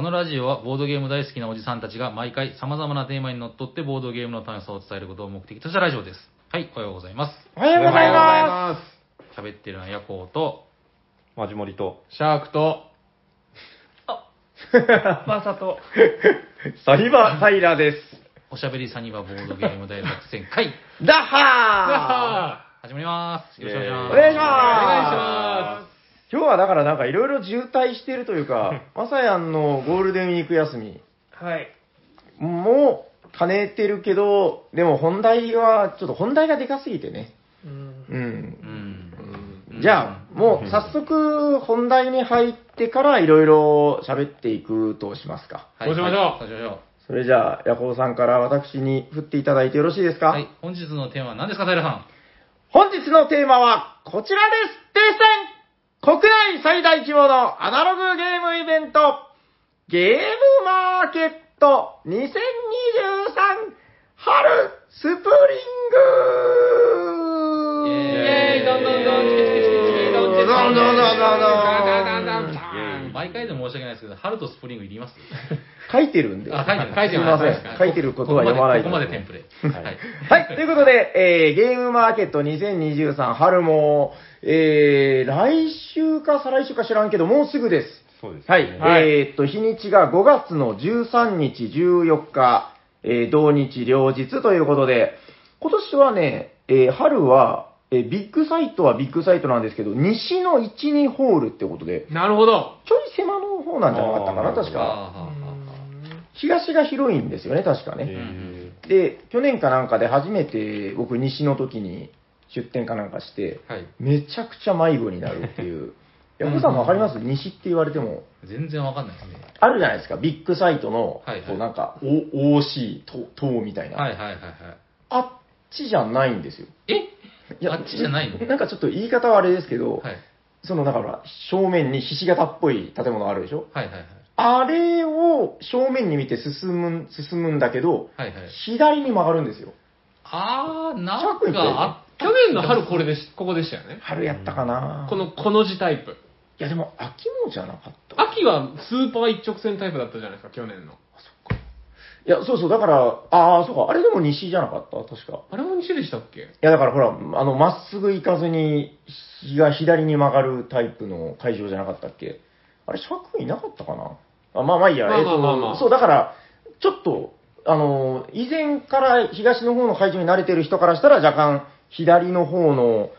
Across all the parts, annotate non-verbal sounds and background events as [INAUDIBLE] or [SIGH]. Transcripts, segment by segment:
このラジオはボードゲーム大好きなおじさんたちが毎回様々なテーマにのっとってボードゲームの楽しさを伝えることを目的としたラジオです。はい、おはようございます。おはようございま喋ってるのはヤコウと、マジモリと。シャークと、まさと。[LAUGHS] す。サイバータイラーです。おしゃべりサニバボードゲーム大作戦会、ダッハ始まります。よろしくお願いします。お願いしますお願いしまー今日はだからなんかいろいろ渋滞してるというか、まさやんのゴールデンウィーク休みはい。も兼ねてるけど、でも本題は、ちょっと本題がでかすぎてね。うん。うん。うん。じゃあ、もう早速本題に入ってからいろいろ喋っていくとしますか。はいそうしましょうはいそうしましょそれじゃあ、ヤコウさんから私に振っていただいてよろしいですか、う。はい、本日のテーマは何ですか、平さん。本日のテーマはこちらです停戦国内最大規模のアナログゲームイベント、ゲームマーケット2023春スプリングイエーイイェーイどんどんどんチキチキチキチキどんどんどんどんどんどんどんどんダダダダダ毎回で申し訳ないですけど、春とスプリングいります書いてるんで。あ、書いてる。書いてすいませんはい書いてることは読まないとここまでここまでテンプレ。はい。はい、ということで、えー、ゲームマーケット2023春も、えー、来週か再来週か知らんけど、もうすぐです。そうです、はい、はいえーっと、日にちが5月の13日、14日、えー同日両日ということで、今年はね、えー春は、えービッグサイトはビッグサイトなんですけど、西の1、2ホールってことで、なるほど。ちょい狭の方なんじゃなかったかな、確か。東が広いんですよね、確かね。えで、去年かなんかで初めて僕西の時に出店かなんかして、あはい。めちゃくちゃ迷子になるっていう。ヤコさんわかります？西って言われても。全然わかんないですね。あるじゃないですか、ビッグサイトの、はいはいこうなんか、お OC、と塔みたいな、はいはいはいはい。あっちじゃないんですよ。え？いあっちじゃないの？なんかちょっと言い方はあれですけど、はい。そのだから、正面にひし形っぽい建物あるでしょ？はいはいはい。あれを正面に見て進む、進むんだけど、はいはい。左に曲がるんですよ。あー、なんかあ去年の春これでし、ここでしたよね。春やったかなこの、この字タイプ。いやでも、秋もじゃなかった。秋はスーパー一直線タイプだったじゃないですか、去年の。いや、そうそう、だから、ああ、そうか、あれでも西じゃなかった確か。あれも西でしたっけ？いや、だからほら、あの、まっすぐ行かずに、日が左に曲がるタイプの会場じゃなかったっけ？あれ、尺いなかったかな？あまあまあいいや、まあまあまあまあと、そう、だから、ちょっと、あの、以前から東の方の会場に慣れてる人からしたら若干、左の方の、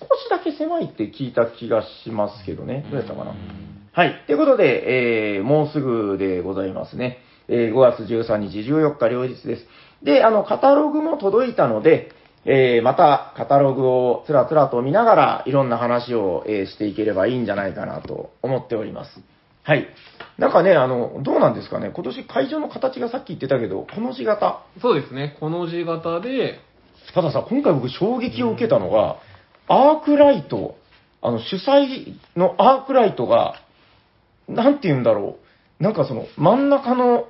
少しだけ狭いって聞いた気がしますけどね。どうやったかな？はい。ということで、えー、もうすぐでございますね。えー、5月13日、14日両日です。で、あの、カタログも届いたので、えー、またカタログをつらつらと見ながら、いろんな話を、えーしていければいいんじゃないかなと思っております。はい。なんかね、あの、どうなんですかね？今年会場の形がさっき言ってたけど、この字型。そうですね。この字型で、たださ、今回僕衝撃を受けたのが、アークライト、あの、主催のアークライトが、なんて言うんだろう。なんかその、真ん中の、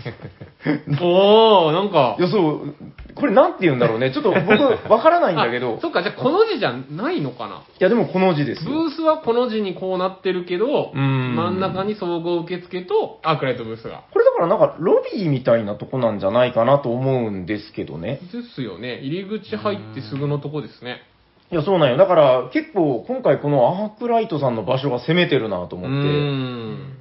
[LAUGHS] おー、なんかい、や、そう、これなんて言うんだろうね。ちょっと僕、わからないんだけど [LAUGHS] あ、そっか、じゃあこの字じゃないのかな。いや、でもこの字ですよ。ブースはこの字にこうなってるけど、うん真ん中に総合受付とアークライトブースが。これだからなんか、ロビーみたいなとこなんじゃないかなと思うんですけどね。ですよね。入り口入ってすぐのとこですね。いや、そうなんよ。だから、結構、今回このアークライトさんの場所が攻めてるなとう思って。ーん。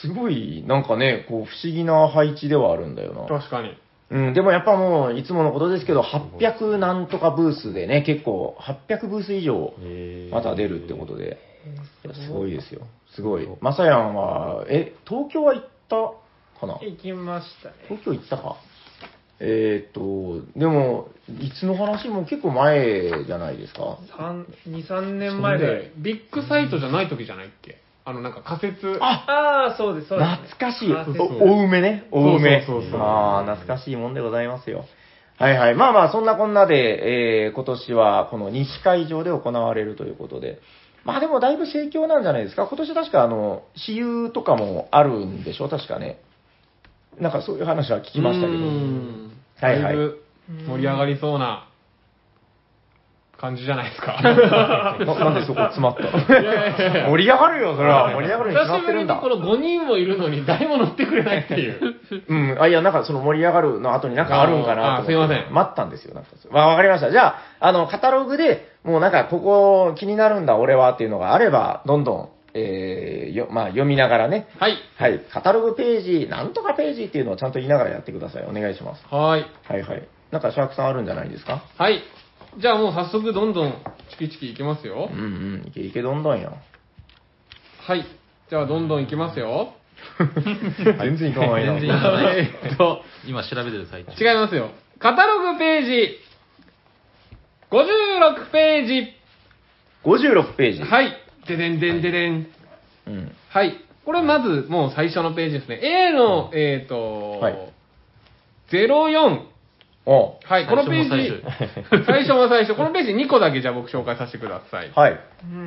すごい、なんかね、こう、不思議な配置ではあるんだよな。確かに。うん、でもやっぱもう、いつものことですけど、800なんとかブースでね、結構、800ブース以上、ーまた出るってことで、いやすごいですよ。すごい。まさやんは、え、東京は行ったかな？行きましたね。東京行ったか？えーっと、でも、いつの話？も結構前じゃないですか。三2、3年前。で、ビッグサイトじゃない時じゃないっけ？あの、なんか仮説。あああ、そうです、そうです、懐かしい。あおお梅ね？お梅。そうそうそうそうああ、懐かしいもんでございますよ。はいはい。まあまあ、そんなこんなで、えー、今年はこの西会場で行われるということで。まあでもだいぶ盛況なんじゃないですか。今年確かあの、私有とかもあるんでしょ？確かね。なんかそういう話は聞きましたけど。はいはいだいぶ盛り上がりそうな感じじゃないですか。[LAUGHS] な [LAUGHS] なんでそこ詰まったの？いやいやいや盛り上がるよ、それは。盛り上がるに決ま久しぶりってるんだ。にこの5人もいるのに誰も乗ってくれないっていう。[LAUGHS] うん。あ、いや、なんかその盛り上がるの後になんかあるんかなすいません待ったんですよ、なんか。まあ、わかりました。じゃあ、あの、カタログで、もうなんか、ここ気になるんだ、俺はっていうのがあれば、どんどん、えー、よ、まあ、読みながらね。はい。はい。カタログページ、なんとかページっていうのをちゃんと言いながらやってください。お願いします。はい。はいはい。なんか、シャークさんあるんじゃないですか？はい。じゃあもう早速どんどんチキチキいきますよう。んうん。いけいけどんどんよ。はい。じゃあどんどんいきますよ。全然いかないな。全然いかないえっと、今調べてる最中。違いますよ。カタログページ、56ページ。56ページ。はい。ででんでんででん。うん。はい。これまずもう最初のページですね。A の、えっ、と、はい04。おはい、このページ、最初最初も最初、このページ2個だけじゃあ僕紹介させてください。はい。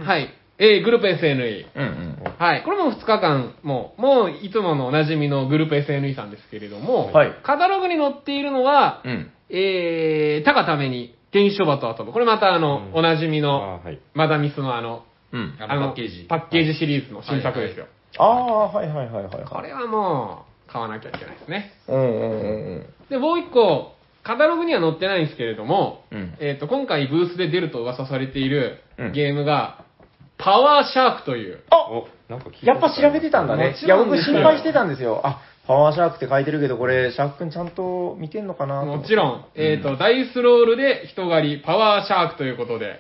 はい。A、グループ SNE。うんうん。はい。これも2日間、もう、もういつものおなじみのグループ SNE さんですけれども、はいカタログに載っているのは、うん。えー、たがために、原始書場と遊ぶ。これまたあの、うんおなじみあの、ーはい。マダミスのあの、うん。あのパッケージパッケージシリーズの新作ですよ。ああ、はいはいはいはい。これはもう、買わなきゃいけないですね。うんうんうんうん。で、もう一個、カタログには載ってないんですけれども、うん。えっ、と、今回ブースで出ると噂されているうん。ゲームが、パワーシャークという、あお、なんか聞いたやっぱ調べてたんだね。いや、僕ろんですよ。心配してたんですよ。あ、パワーシャークって書いてるけど、これ、シャークくんちゃんと見てんのかな？と思ってもちろん、えっ、と、ダイスロールで人狩り、パワーシャークということで、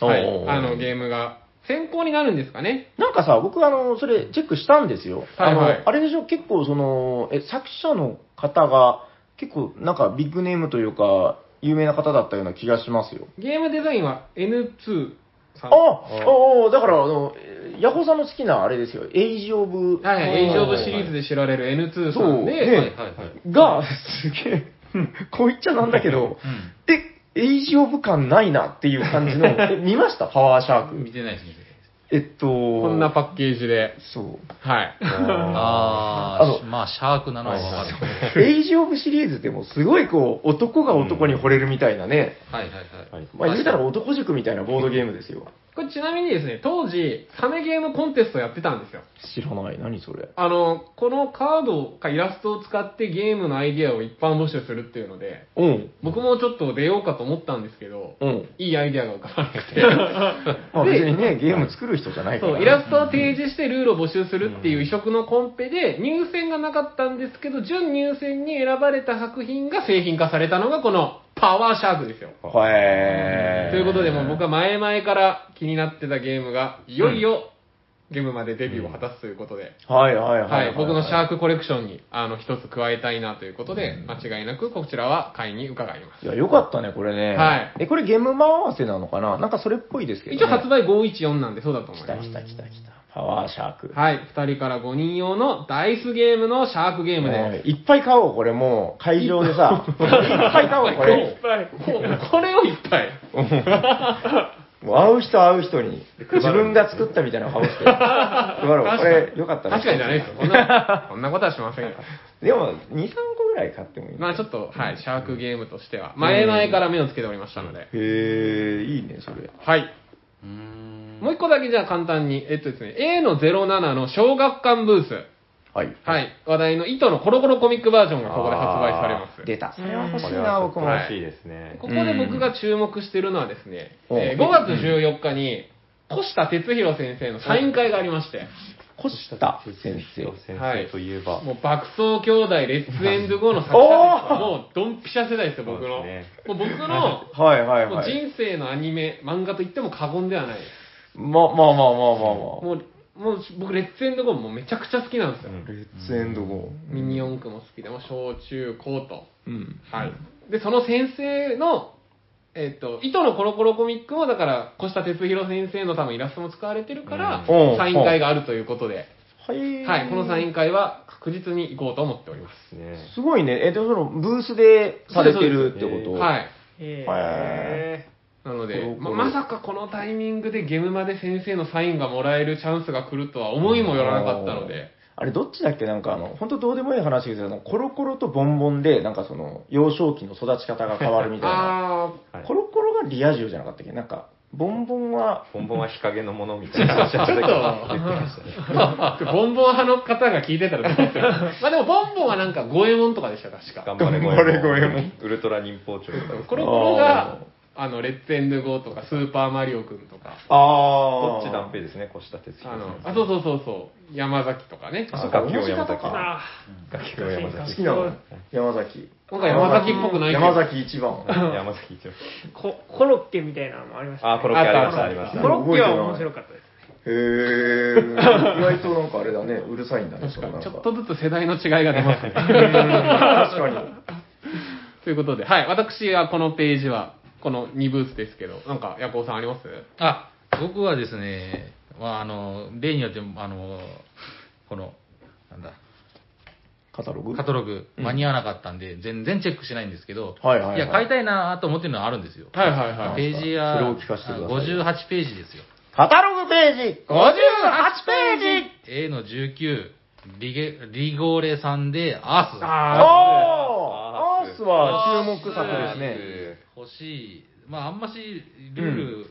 はい、おーあのゲームが先行になるんですかね。なんかさ、僕、あの、それ、チェックしたんですよ。はいはい。あの、あれでしょ、結構、その、え、作者の方が、結構、なんか、ビッグネームというか、有名な方だったような気がしますよ。ゲームデザインは N2 さん。あああだから、あの、ヤホーさんの好きなあれですよ、エイジ・オブ、はいはい、エイジオブシリーズで知られる N2 さんで、そうねはいはいはい。が、すげえ、[LAUGHS] こう言っちゃなんだけど、うん。え、エイジ・オブ感ないなっていう感じの、え見ました？パワーシャーク。見てないです、見てないです。えっと、こんなパッケージで、そう。はい。ああまあ、シャークなのはわかる。エイジ・オブシリーズってもうすごいこう、男が男に惚れるみたいなね、はいはいはい。はいまあ言うたら男塾みたいなボードゲームですよ。これちなみにですね、当時、サメゲームコンテストやってたんですよ。知らない。何それ。あの、このカードかイラストを使ってゲームのアイディアを一般募集するっていうので、うん。僕もちょっと出ようかと思ったんですけど、うん。いいアイディアが浮かばなくて。[LAUGHS] まあで別にね、ゲーム作る人じゃないから。そう、イラストを提示してルールを募集するっていう異色のコンペで入選がなかったんですけど、準入選に選ばれた作品が製品化されたのがこのパワーシャークですよ。へーということで、もう僕は前々から気になってたゲームが、いよいよゲームまでデビューを果たすということで、はいはいはい。はい、僕のシャーク。クコレクションにあの一つ加えたいなということで、間違いなくこちらは買いに伺います。いや、よかったね、これね。はいえ、これゲームマ合わせなのかな？なんかそれっぽいですけど、ね。一応発売514なんでそうだと思います。来た来た来た来た。パワーシャーク。はい、2人から5人用のダイスゲームのシャークゲームはいです。いっぱい買おう、これもう、会場でさ。[LAUGHS] いっぱい買おう、これ。いっぱい。ここれをいっぱい。[LAUGHS] もう会う人会う人に、自分が作ったみたいな顔して。[LAUGHS] 配ろう。これ、よかったね。確かにじゃないですよ。こんな、こんなことはしませんよ。でも、2、3個ぐらい買ってもいい。まあちょっと、はい、シャークゲームとしては、前々から目をつけておりましたので。へえ、いいね、それ。はい。うーん。もう一個だけじゃあ簡単に、えっとですね、A の07の小学館ブース。はい。はい。話題の糸のコロコロコミックバージョンがここで発売されます。出た。それは欲しこれいな、は僕も。欲しいですね。ここで僕が注目してるのはですね、うんえー5月14日に、越田哲弘先生のサイン会がありまして、越田先生。先生といえば、もう爆走兄弟レッツエンド後の作者ですよもうドンピシャ世代ですよ、僕の。そうねもう僕の、はいはいもうはい。人生のアニメ、漫画と言っても過言ではないです。ま、まあまあまあまあまあ。もう、もう僕、レッツエンドゴもめちゃくちゃ好きなんですよ。うんレッツエンドゴミニ四駆も好きでも、小中高と。ー。うん。はい。で、その先生の、えっ、と、糸のコロコロコミックも、だから、越田哲弘先生の多分イラストも使われてるから、うんサイン会があるということで、はい。はい、このサイン会は確実に行こうと思っております。ねすごいね。え、でもその、ブースでされてるってこと？はい。えへなのでコロ、コロ。ままさかこのタイミングでゲームまで先生のサインがもらえるチャンスが来るとは思いもよらなかったので、あれ、どっちだっけ？なんかあの、本当どうでもいい話ですけど、あのコロコロとボンボンで、なんかその、幼少期の育ち方が変わるみたいな。[LAUGHS] あはい。コロコロがリア充じゃなかったっけ？なんか、ボンボンは、ボンボンは日陰のものみたいな話ちょっと、言ってましたね。[LAUGHS] [LAUGHS] ボンボン派の方が聞いてたらどうするまあでも、ボンボンはなんか、五右衛門とかでした、確か。頑張れ頑張れ五右衛門ウルトラ忍法帳とかですねこの頃が、あの、レッツエンドゴーとか、スーパーマリオくんとか、あどっち断平ですね、越田哲あの、也あ、そうそうそうそう、山崎とかね。あそっか楽器を山崎。あ楽器を山好崎。きなの？山崎。なんか山崎っぽくないけど山崎一番。[LAUGHS] 山崎一応。こコロッケみたいなのもありました、ね。あ、コロッケありました、あありました。コロッケは面白かったです。へー。意外となんかあれだね、うるさいんだね、確かに、ちょっそとずつ世代の違いが出ますね。[LAUGHS] 確かに。ということで、はい、私はこのページは、この2ブースですけど、なんか、ヤコウさんあります？あ、僕はですね、まあ、あの、例によって、あの、この、なんだ、カタログ？カタログうん。間に合わなかったんで、全然チェックしないんですけど、はいはいはい。や、買いたいなと思ってるのはあるんですよ。はいはいはいページは、それを聞かせてください。58ページですよ。カタログページ！58ページ！A の19、リゲリゴーレさんで、アース。あーアースは注目作ですね。欲しい。まあ、あんまし、ルール、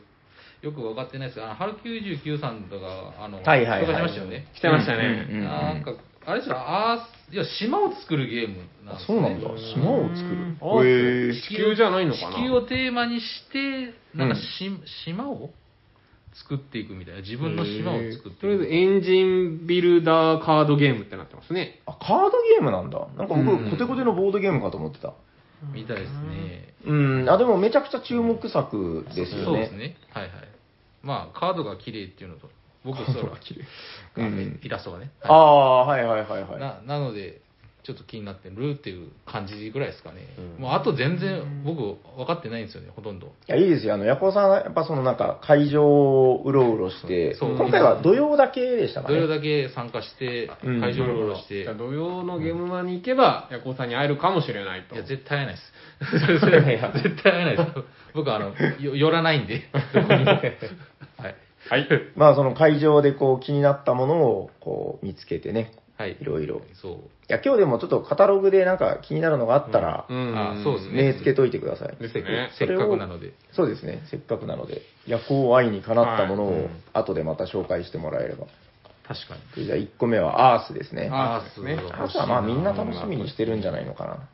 よく分かってないですけど、あの、春99さんとか、あの、はいはいはいましたよね。来てましたね。うんうんなんか、あれですよ、アース、いや、島を作るゲームなんあですそうなんだ。島を作る？あーへー地球じゃないのかな？地球をテーマにして、なんかうんし、島を作っていくみたいな。自分の島を作っていく。とりあえず、エンジンビルダーカードゲームってなってますね。あ、カードゲームなんだ。なんか僕、うんコテコテのボードゲームかと思ってた。みたいですね。うん、あ、でもめちゃくちゃ注目作ですよね。そうですね。はいはい。まあ、カードが綺麗っていうのと、僕、それは綺麗。イラストがね。ああ、はいはいはいはい。ななので、ちょっと気になってるっていう感じぐらいですかね。うんもうあと全然僕分かってないんですよね、ほとんど。いや、いいですよ。あの、ヤコウさんはやっぱそのなんか会場をうろうろして、そう今回は土曜だけでしたかね。どれだけ参加して、うん会場をうろうろして、じゃあ土曜のゲームマンに行けば、ヤコウさんに会えるかもしれないと。いや、絶対会えないです。[LAUGHS] 絶対会えないです。僕はあの、よ寄らないんで。[LAUGHS] はい。はい。まあその会場でこう気になったものをこう見つけてね、はい。いろいろ。そう。いや、今日でもちょっとカタログでなんか気になるのがあったら、うんあそうですね目つけといてください。ですね。せっかくなので。そうですね、せっかくなので、夜行愛にかなったものをはいうん後でまた紹介してもらえれば。確かに。それじゃあ1個目はアースですね。アースですねアースはまあみんな楽しみにしてるんじゃないのかな。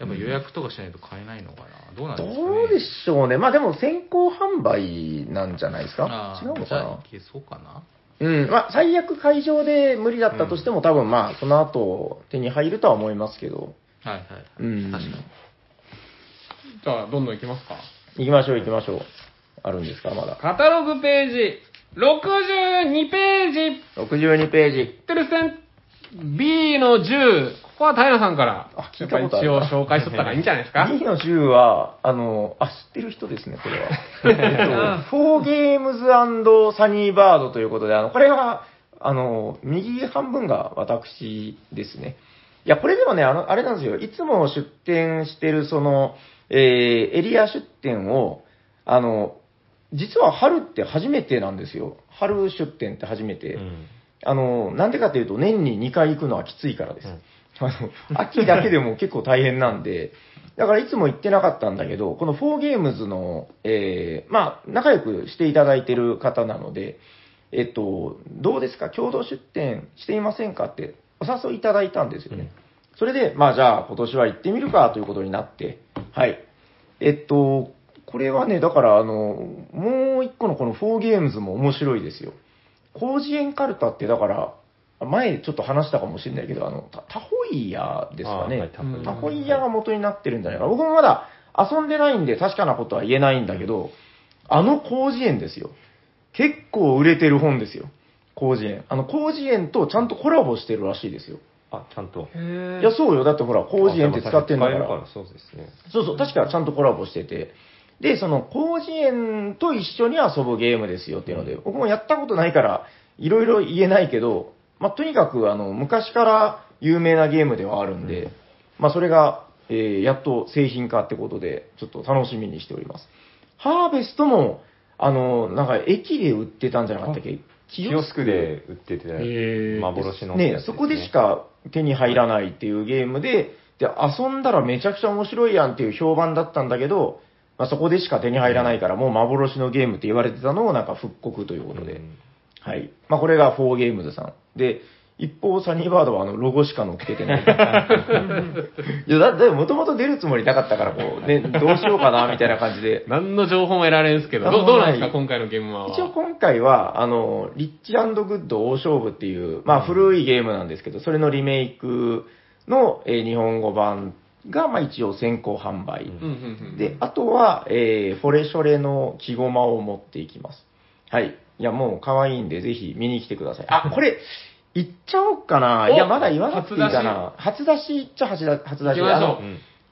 やっぱ予約とかしないと買えないのかな。どうなんですかね。どうでしょうね。まあでも先行販売なんじゃないですか？違うのじゃあかいけそうかな。なうん。まあ最悪会場で無理だったとしても、多分まあその後手に入るとは思いますけど。はいはい。うん。確かに。じゃあ、どんどん行きますか？行きましょう行きましょう。あるんですかまだ。カタログページ、62ページ、62ページ。てるせん B の10、ここは平さんからあ、聞いたことある一応紹介しとったらいいんじゃないですか？B の10は、あの、あ、知ってる人ですね、これは。[LAUGHS] えっと、フォーゲームズサニーバードということで、あの、これは、あの、右半分が私ですね。いや、これでもね、あの、あれなんですよ。いつも出店してる、その、えーエリア出店を、あの、実は春って初めてなんですよ。春出店って初めて。うんあの、なんでかっていうと、年に2回行くのはきついからです。うんあの、秋だけでも結構大変なんで、だからいつも行ってなかったんだけど、この4ゲームズの、えーまあ、仲良くしていただいてる方なので、えっと、どうですか？共同出店していませんかってお誘いいただいたんですよね。それで、まあじゃあ今年は行ってみるかということになって、はい。えっと、これはね、だからあの、もう一個のこの4ゲームズも面白いですよ。広辞苑カルタってだから、前ちょっと話したかもしれないけど、あの、タタホイヤですかね。あはいタホイヤが元になってるんじゃないかな。僕もまだ遊んでないんで確かなことは言えないんだけど、あの広辞苑ですよ。結構売れてる本ですよ。広辞苑。あの、広辞苑とちゃんとコラボしてるらしいですよ。あ、ちゃんと。へいや、そうよ。だってほら、広辞苑って使ってんだからあでも。使えるそうですね。そうそう、確かちゃんとコラボしてて。で、その、広辞苑と一緒に遊ぶゲームですよっていうので、僕もやったことないから、いろいろ言えないけど、まあ、とにかく、あの、昔から有名なゲームではあるんで、まあ、それが、えーやっと製品化ってことで、ちょっと楽しみにしております。ハーベストも、あの、なんか、駅で売ってたんじゃなかったっけ？キオスクで。売ってて、幻のねやつすそこでしか手に入らないっていうゲームで、で、遊んだらめちゃくちゃ面白いやんっていう評判だったんだけど、まあ、そこでしか手に入らないから、もう幻のゲームって言われてたのをなんか復刻ということで、はい。まあ、これが4ゲームズさん。で、一方、サニーバードはあの、ロゴしか載っけてない。[LAUGHS] いや、だって、もともと出るつもりなかったから、こう、ね、どうしようかな、みたいな感じで。[LAUGHS] 何の情報も得られんすけど、どどうなんですか、はい今回のゲームは。一応今回は、あの、リッチグッド大勝負っていう、まあ古いゲームなんですけど、それのリメイクの、えー日本語版が、まあ一応先行販売。で、あとは、えーフォレショレの木駒を持っていきます。はい。いや、もう可愛いんで、ぜひ見に来てください。あ、これ、言っちゃおうかな。おいや、まだ言わなくていいかな。初出し？っちゃ初出初出ししあの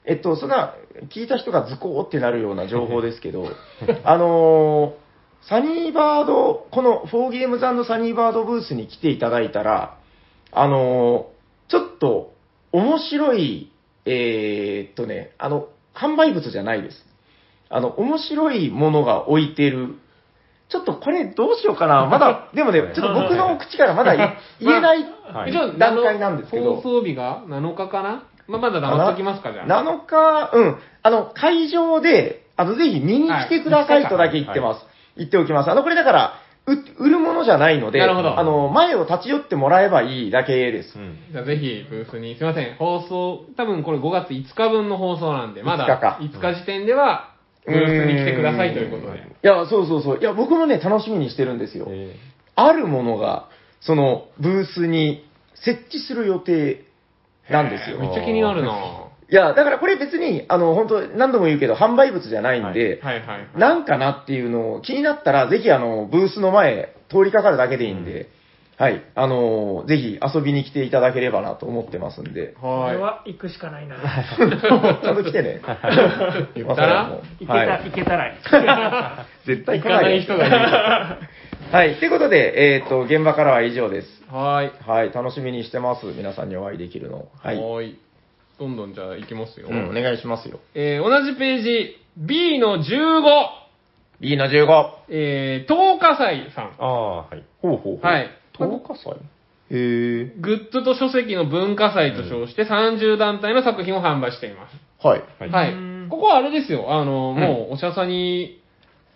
えっと、そんな、聞いた人がズコーってなるような情報ですけど、[LAUGHS] あのーサニーバード、この4ゲームズサニーバードブースに来ていただいたら、あのーちょっと面白い、えーっとね、あの、販売物じゃないです。あの、面白いものが置いてる。ちょっとこれどうしようかな。[LAUGHS] まだ、でもね、ちょっと僕の口からまだ言言えない段階なんですけど放送日が7日かな？まあ、まだ黙っときますか、じゃあ。7日、うん。あの、会場で、あの、ぜひ見に来てくださいとだけ言ってます。言っておきます。あの、これだから、う売るものじゃないので、なるほどあの、前を立ち寄ってもらえばいいだけです。うんじゃあぜひブースに、すいません、放送、多分これ5月5日分の放送なんで、まだ5日か5日時点では、ブースに来てくださいということで。いや、そうそうそう。いや、僕もね、楽しみにしてるんですよ。えあるものが、その、ブースに設置する予定なんですよ。めっちゃ気になるなぁいや、だからこれ別に、あの、本当何度も言うけど、販売物じゃないんで、はいはいはい。なんかなっていうのを気になったら、ぜひあの、ブースの前、通りかかるだけでいいんで、はい、あの、ぜひ遊びに来ていただければなと思ってますんで、はこれは行くしかないな。ちゃんと来てね。[LAUGHS] 言ったら？行けた、はい行けたらいい。[LAUGHS] 絶対行かない人がいる。はい、ということで、えっ、と、現場からは以上です。はい。はい、楽しみにしてます。皆さんにお会いできるのを。は。はいい。どんどんじゃあ行きますよ。うん、お願いしますよ。えー同じページ、B の15、B の15。えー、東火祭さん。ああ、はい。ほうほうほう。はい。10日祭へえ。グッズと書籍の文化祭と称して30団体の作品を販売しています。はい。はいはいうん。ここはあれですよ、あの、もう、おしゃさに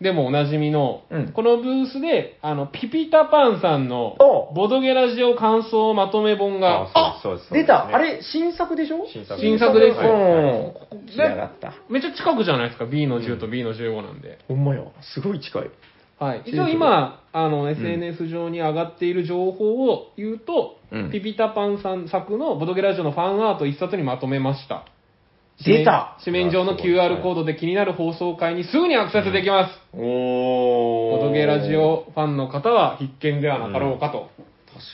でもおなじみの、うんこのブースで、あの、ピピタパンさんのお、ボドゲラジオ感想まとめ本が、あそうです、そうです。出たあれ、新作でしょ？新作新作ですようん。来やがった。めっちゃ近くじゃないですか、B の10と B の15なんで。ほんまや。すごい近い。はい。一応今、あの、SNS 上に上がっている情報を言うと、うんピピタパンさん作のボドゲラジオのファンアート一冊にまとめました。出た紙面上の QR コードで気になる放送回にすぐにアクセスできます。おボドゲラジ。オファンの方は必見ではなかろうかと。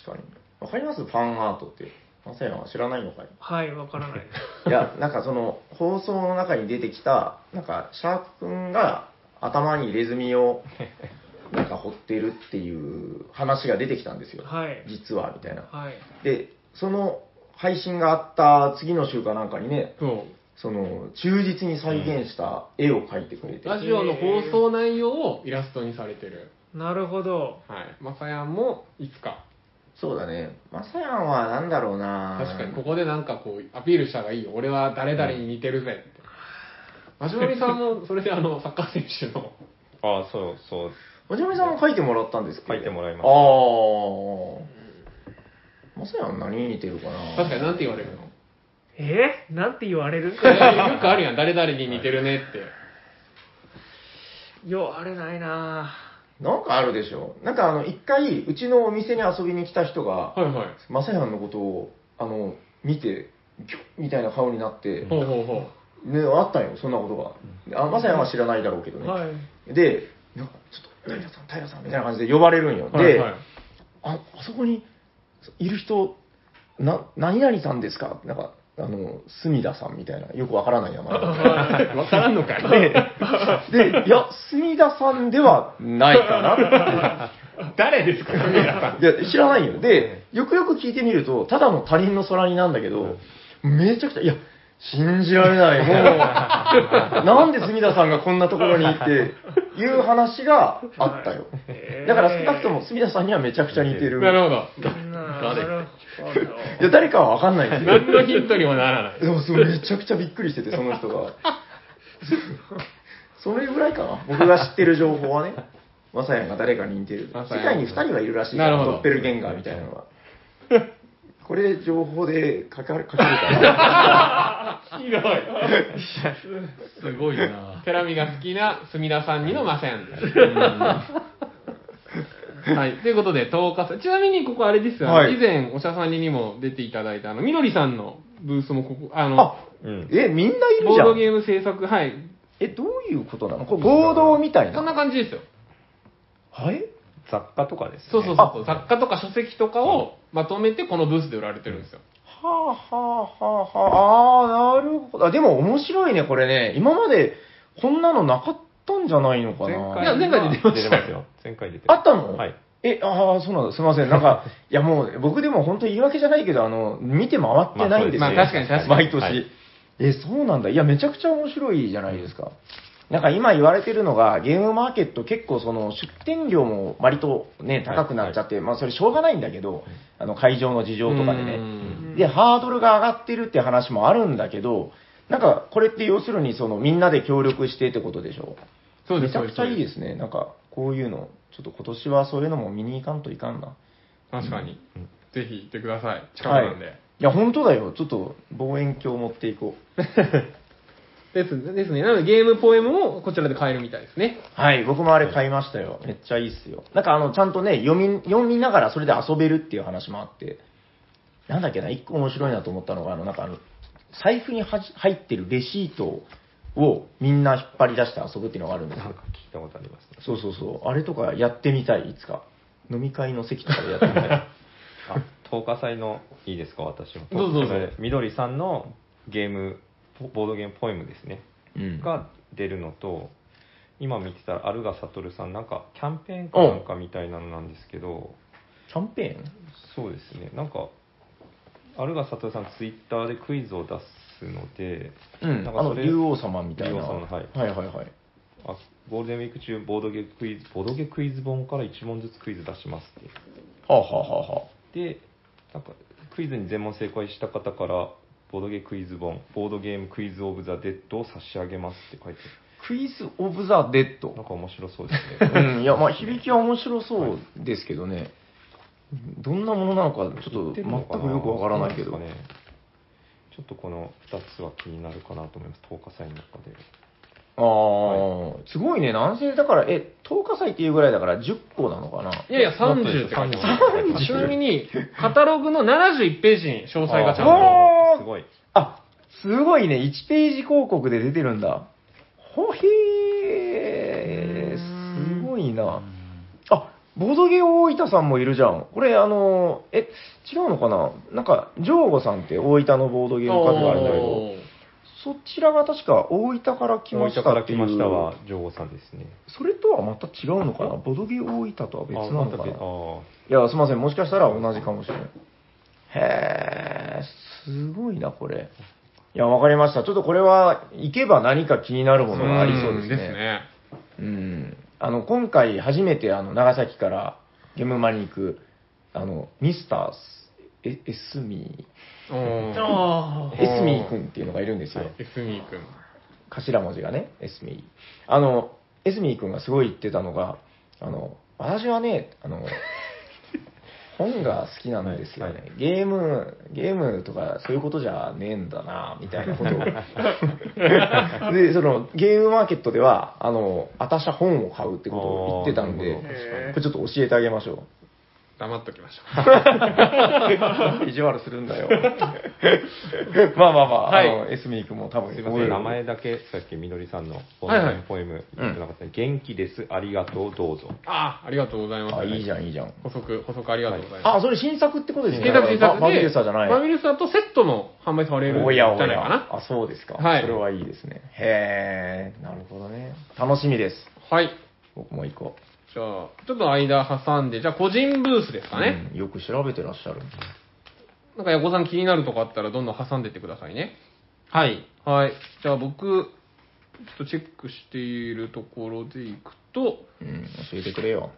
確かに。わかりますファンアートって。まさやは知らないのかいはい、わからない。いや、なんかその、放送の中に出てきた、なんか、シャーク君が頭に入れ墨を、[LAUGHS] なんか掘ってるっていう話が出てきたんですよ。はい。実は、みたいな。はい。で、その配信があった次の週かなんかにね、そう。その、忠実に再現した絵を描いてくれて。ラジオの放送内容をイラストにされてる。なるほど。はい。まさやんもいつか。そうだね。まさやんはなんだろうな確かにここでなんかこうアピールした方がいいよ。俺は誰々に似てるぜって。マジモリさんも [LAUGHS] それであのサッカー選手の。ああ、そうそう。おじめさんも書いてもらったんですけ？ど。書いてもらいましたああ。まさやん何に似てるかな？確かになんて言われるの？え？ーなんて言われる？い [LAUGHS] やよくあるやん。誰々に似てるねって。よ、あれないななんかあるでしょ。なんかあの、一回、うちのお店に遊びに来た人が、はいはい。まさやんのことを、あの、見て、ギョッみたいな顔になって、ほうほうほね、あったんよ、そんなことが。あまさやんは知らないだろうけどね。はい。で、なんか、ちょっと、平さん、平さん、みたいな感じで呼ばれるんよ。う。で、はいはい。あ、あそこにいる人、な、何々さんですか？なんか、あの、隅田さんみたいな、よくわからない名前。[LAUGHS] わからんのかいで、で、いや、隅田さんではないかなって。[LAUGHS] 誰ですか皆さん？いや、知らないよ。で、よくよく聞いてみると、ただの他人の空になんだけど、めちゃくちゃ、いや、信じられない。もう、なんで隅田さんがこんなところにっていう話があったよ。だから少なくとも隅田さんにはめちゃくちゃ似てる。なるほど。なるほど。[LAUGHS] いや、誰かはわかんないですよ。何のヒントにもならない。でもそうめちゃくちゃびっくりしてて、その人が。それぐらいかな。僕が知ってる情報はね。マサヤンが誰かに似てる。世界に2人はいるらしいなるほどドッペルゲンガーみたいなのが。これ情報で書かれ書かれたら。[LAUGHS] [LAUGHS] ひどい。すごいなテラミが好きな隅田さんにのマサヤンです。はい。ということで、10日さちなみにここあれですよ、はい以前おしゃさんにも出ていただいた、あの、みどりさんのブースもここ、あの、あ、うん。え、みんないるじゃん。ボードゲーム制作、はい。え、どういうことなの？これ合同みたいな。そんな感じですよ。はい雑貨とかですね。そうそうそうそう。雑貨とか書籍とかをまとめてこのブースで売られてるんですよ。はあはあはあはあ、あーなるほど。あでも面白いね、これね。今までこんなのなかったんじゃないのかな。いや前回出てました出てますよ。前回出て。あったの？はい。え、ああ、そうなんだ。すみません。なんか、[LAUGHS] いやもう、僕でも本当言い訳じゃないけど、あの、見て回ってないんですよ。まあそうですまあ確かに確かに毎年。はいえ、そうなんだ。いや、めちゃくちゃ面白いじゃないですか。なんか今言われてるのが、ゲームマーケット結構その出店料も割とね、高くなっちゃって、まあそれしょうがないんだけど、あの会場の事情とかでうね。んで、ハードルが上がってるって話もあるんだけど、なんかこれって要するにそのみんなで協力してってことでしょ？そうです、そうです。めちゃくちゃいいですね。なんか、こういうの、ちょっと今年はそういうのも見に行かんといかんな。確かにうん。ぜひ行ってください。近くなんで。いや、本当だよ。ちょっと望遠鏡持っていこう。[LAUGHS] ですですね。なのでゲームポエムもこちらで買えるみたいですね。はい、僕もあれ買いましたよ。めっちゃいいっすよ。なんかあの、ちゃんとね、読み、読みながらそれで遊べるっていう話もあって、なんだっけな、一個面白いなと思ったのが、あの、なんかあの、財布にはじ入ってるレシートをみんな引っ張り出して遊ぶっていうのがあるんですよなんか。聞いたことありますね。そうそうそう。あれとかやってみたい、いつか。飲み会の席とかでやってみたい。[LAUGHS] あ、10日祭の、いいですか、私も。どうぞどうぞそれみどりさんのゲーム、ボボードゲームポエムですね。うん。が出るのと、今見てたら、アルガサトルさん、なんか、キャンペーンかなんかみたいなのなんですけど、キャンペーン？そうですね、なんか、アルガサトルさん、ツイッターでクイズを出すので、うん。なんかそれ竜王様みたいな。竜王様はいはいはいはい。あゴールデンウィーク中、ボードゲクイズ、ボードゲクイズ本から1問ずつクイズ出しますって。はあはあはあはあ。で、なんか、クイズに全問正解した方から、ボードゲクイズ本、ボードゲームクイズオブザ・デッドを差し上げますって書いてクイズ・オブ・ザ・デッド？なんか面白そうですね。うん、いや、まあ、響きは面白そうですけどね、どんなものなのか、ちょっと全くよくわからないけど、ねちょっとこの2つは気になるかなと思います、10日祭の中で。ああ、すごいね、何千だから、え、10日祭っていうぐらいだから10個なのかな？いやいや、30って書いてます。ちなみに、カタログの71ページに詳細がちゃんと。すごい。あ、すごいね、1ページ広告で出てるんだ。ほへー、すごいな。あ、ボドゲ大分さんもいるじゃん。これ、あの、え、違うのかな？なんか、ジョーゴさんって大分のボードゲームカフェがあるんだけど、そちらが確か大分から来大ました分から来ましたは、ジョーゴさんですね。それとはまた違うのかな？ボドゲ大分とは別なのかな、あまいや、すみません。もしかしたら同じかもしれない。へー、すごいな、これ。いや、わかりました。ちょっとこれは、行けば何か気になるものがありそうですね。んですね。うん。あの、今回初めて、あの、長崎からゲームマに行く、あの、ミスタース、え、エスミー、エスミー君っていうのがいるんですよ。エスミー君。頭文字がね、エスミー。あの、エスミー君がすごい言ってたのが、あの、私はね、あの、本が好きなんですよね。はいゲーム、ゲームとかそういうことじゃねえんだな、みたいなことを。[LAUGHS] で、その、ゲームマーケットでは、あの、私は本を買うってことを言ってたんで、これちょっと教えてあげましょ黙っときましょう。う。[LAUGHS] 意地悪するんだよ。[LAUGHS] まあまあまあ、はいあの、エスミー君も多分すいません、名前だけ、さっきみどりさんのボはいはい言ってなかった、元気です、ありがとう、どうぞ。ああ、ありがとうございます。あ、いいじゃん、いいじゃん。補足、補足ありがとうございます。あ、それ新作ってことですね。新作新作で、ババビルサじゃない。バビルサとセットの販売されるんじゃないかな。あ、そうですか。はいそれはいいですね。へえ、なるほどね。楽しみです。はい。僕も行こじゃあ、ちょっと間挟んで、じゃあ個人ブースですう。かね。うんよく調べてらっしゃる。なんか、ヤコさん気になるとこあったらどんどん挟んでってくださいね。はい。はい。じゃあ僕、ちょっとチェックしているところでいくと、うん、教えてくれよ。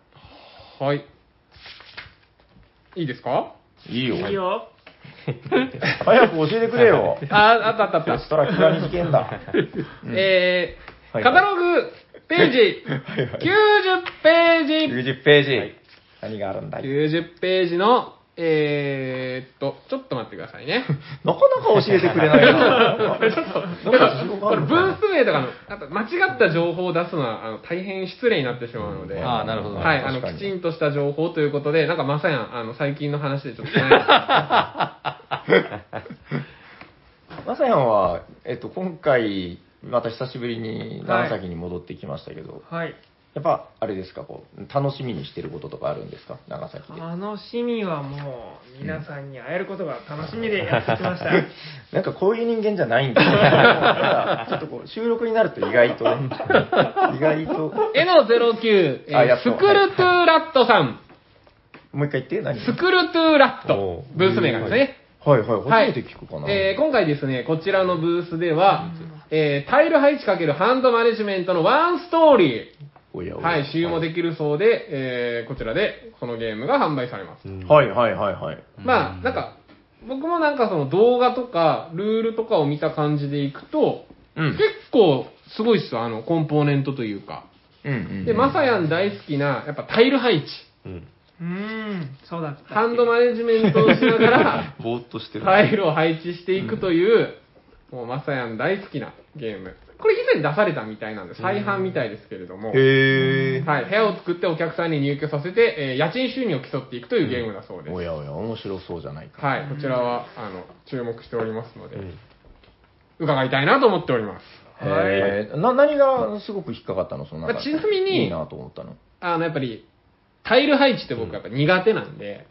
はい。いいですか？いいよ。いいよ。[LAUGHS] 早く教えてくれよ。[LAUGHS] あ、あったあったあった。そしたら気が短いんだ。[LAUGHS] うんえー、はいカタログページ、はいはい90ページ、90ページ。何があるんだい？90ページの、えーっと、ちょっと待ってくださいね。[LAUGHS] なかなか教えてくれないな。[LAUGHS] なんかなんか自信がこれブあるのかなース名とかの、間違った情報を出すのはあの大変失礼になってしまうので、ああ、なるほど。はい、あの、きちんとした情報ということで、なんかまさやん、あの、最近の話でちょっとね、まさやんは、えっと、今回、また久しぶりに長崎に戻ってきましたけど、はい。やっぱ、あれですか、こう、楽しみにしてることとかあるんですか？長崎で。楽しみはもう、皆さんに会えることが楽しみでやってきました。[LAUGHS] なんかこういう人間じゃないんですよ。なんかちょっとこう、収録になると意外とね、[LAUGHS] 意外と、エノ09、えースクルトゥーラットさん、もう一回言って、何？スクルトゥーラットブース名がですね。はいはい、初めて聞くかな。えー今回ですね、こちらのブースでは、えータイル配置かけるハンドマネジメントのワンストーリー、おやおやはい、使用もできるそうで、えーこちらでこのゲームが販売されます。はいはいはいはい。まあ、なんか、僕もなんかその動画とか、ルールとかを見た感じでいくと、うん。結構すごいっすよ、あの、コンポーネントというか。うんうん。で、まさやん大好きな、やっぱタイル配置。うん。うーん、そうだった。ハンドマネジメントをしながら、[LAUGHS] ぼーっとしてる。タイルを配置していくという、もうまさやん大好きなゲーム。これ以前出されたみたいなんで、再販みたいですけれども、へー。はい、部屋を作ってお客さんに入居させて、えー家賃収入を競っていくというゲームだそうです。おやおや、面白そうじゃないか。はい、こちらは、あの、注目しておりますので、うん伺いたいなと思っております。へーな、何がすごく引っかかったの？そのなんかまあちなみにいいなと思ったの。あの、やっぱり、タイル配置って僕やっぱ苦手なんで、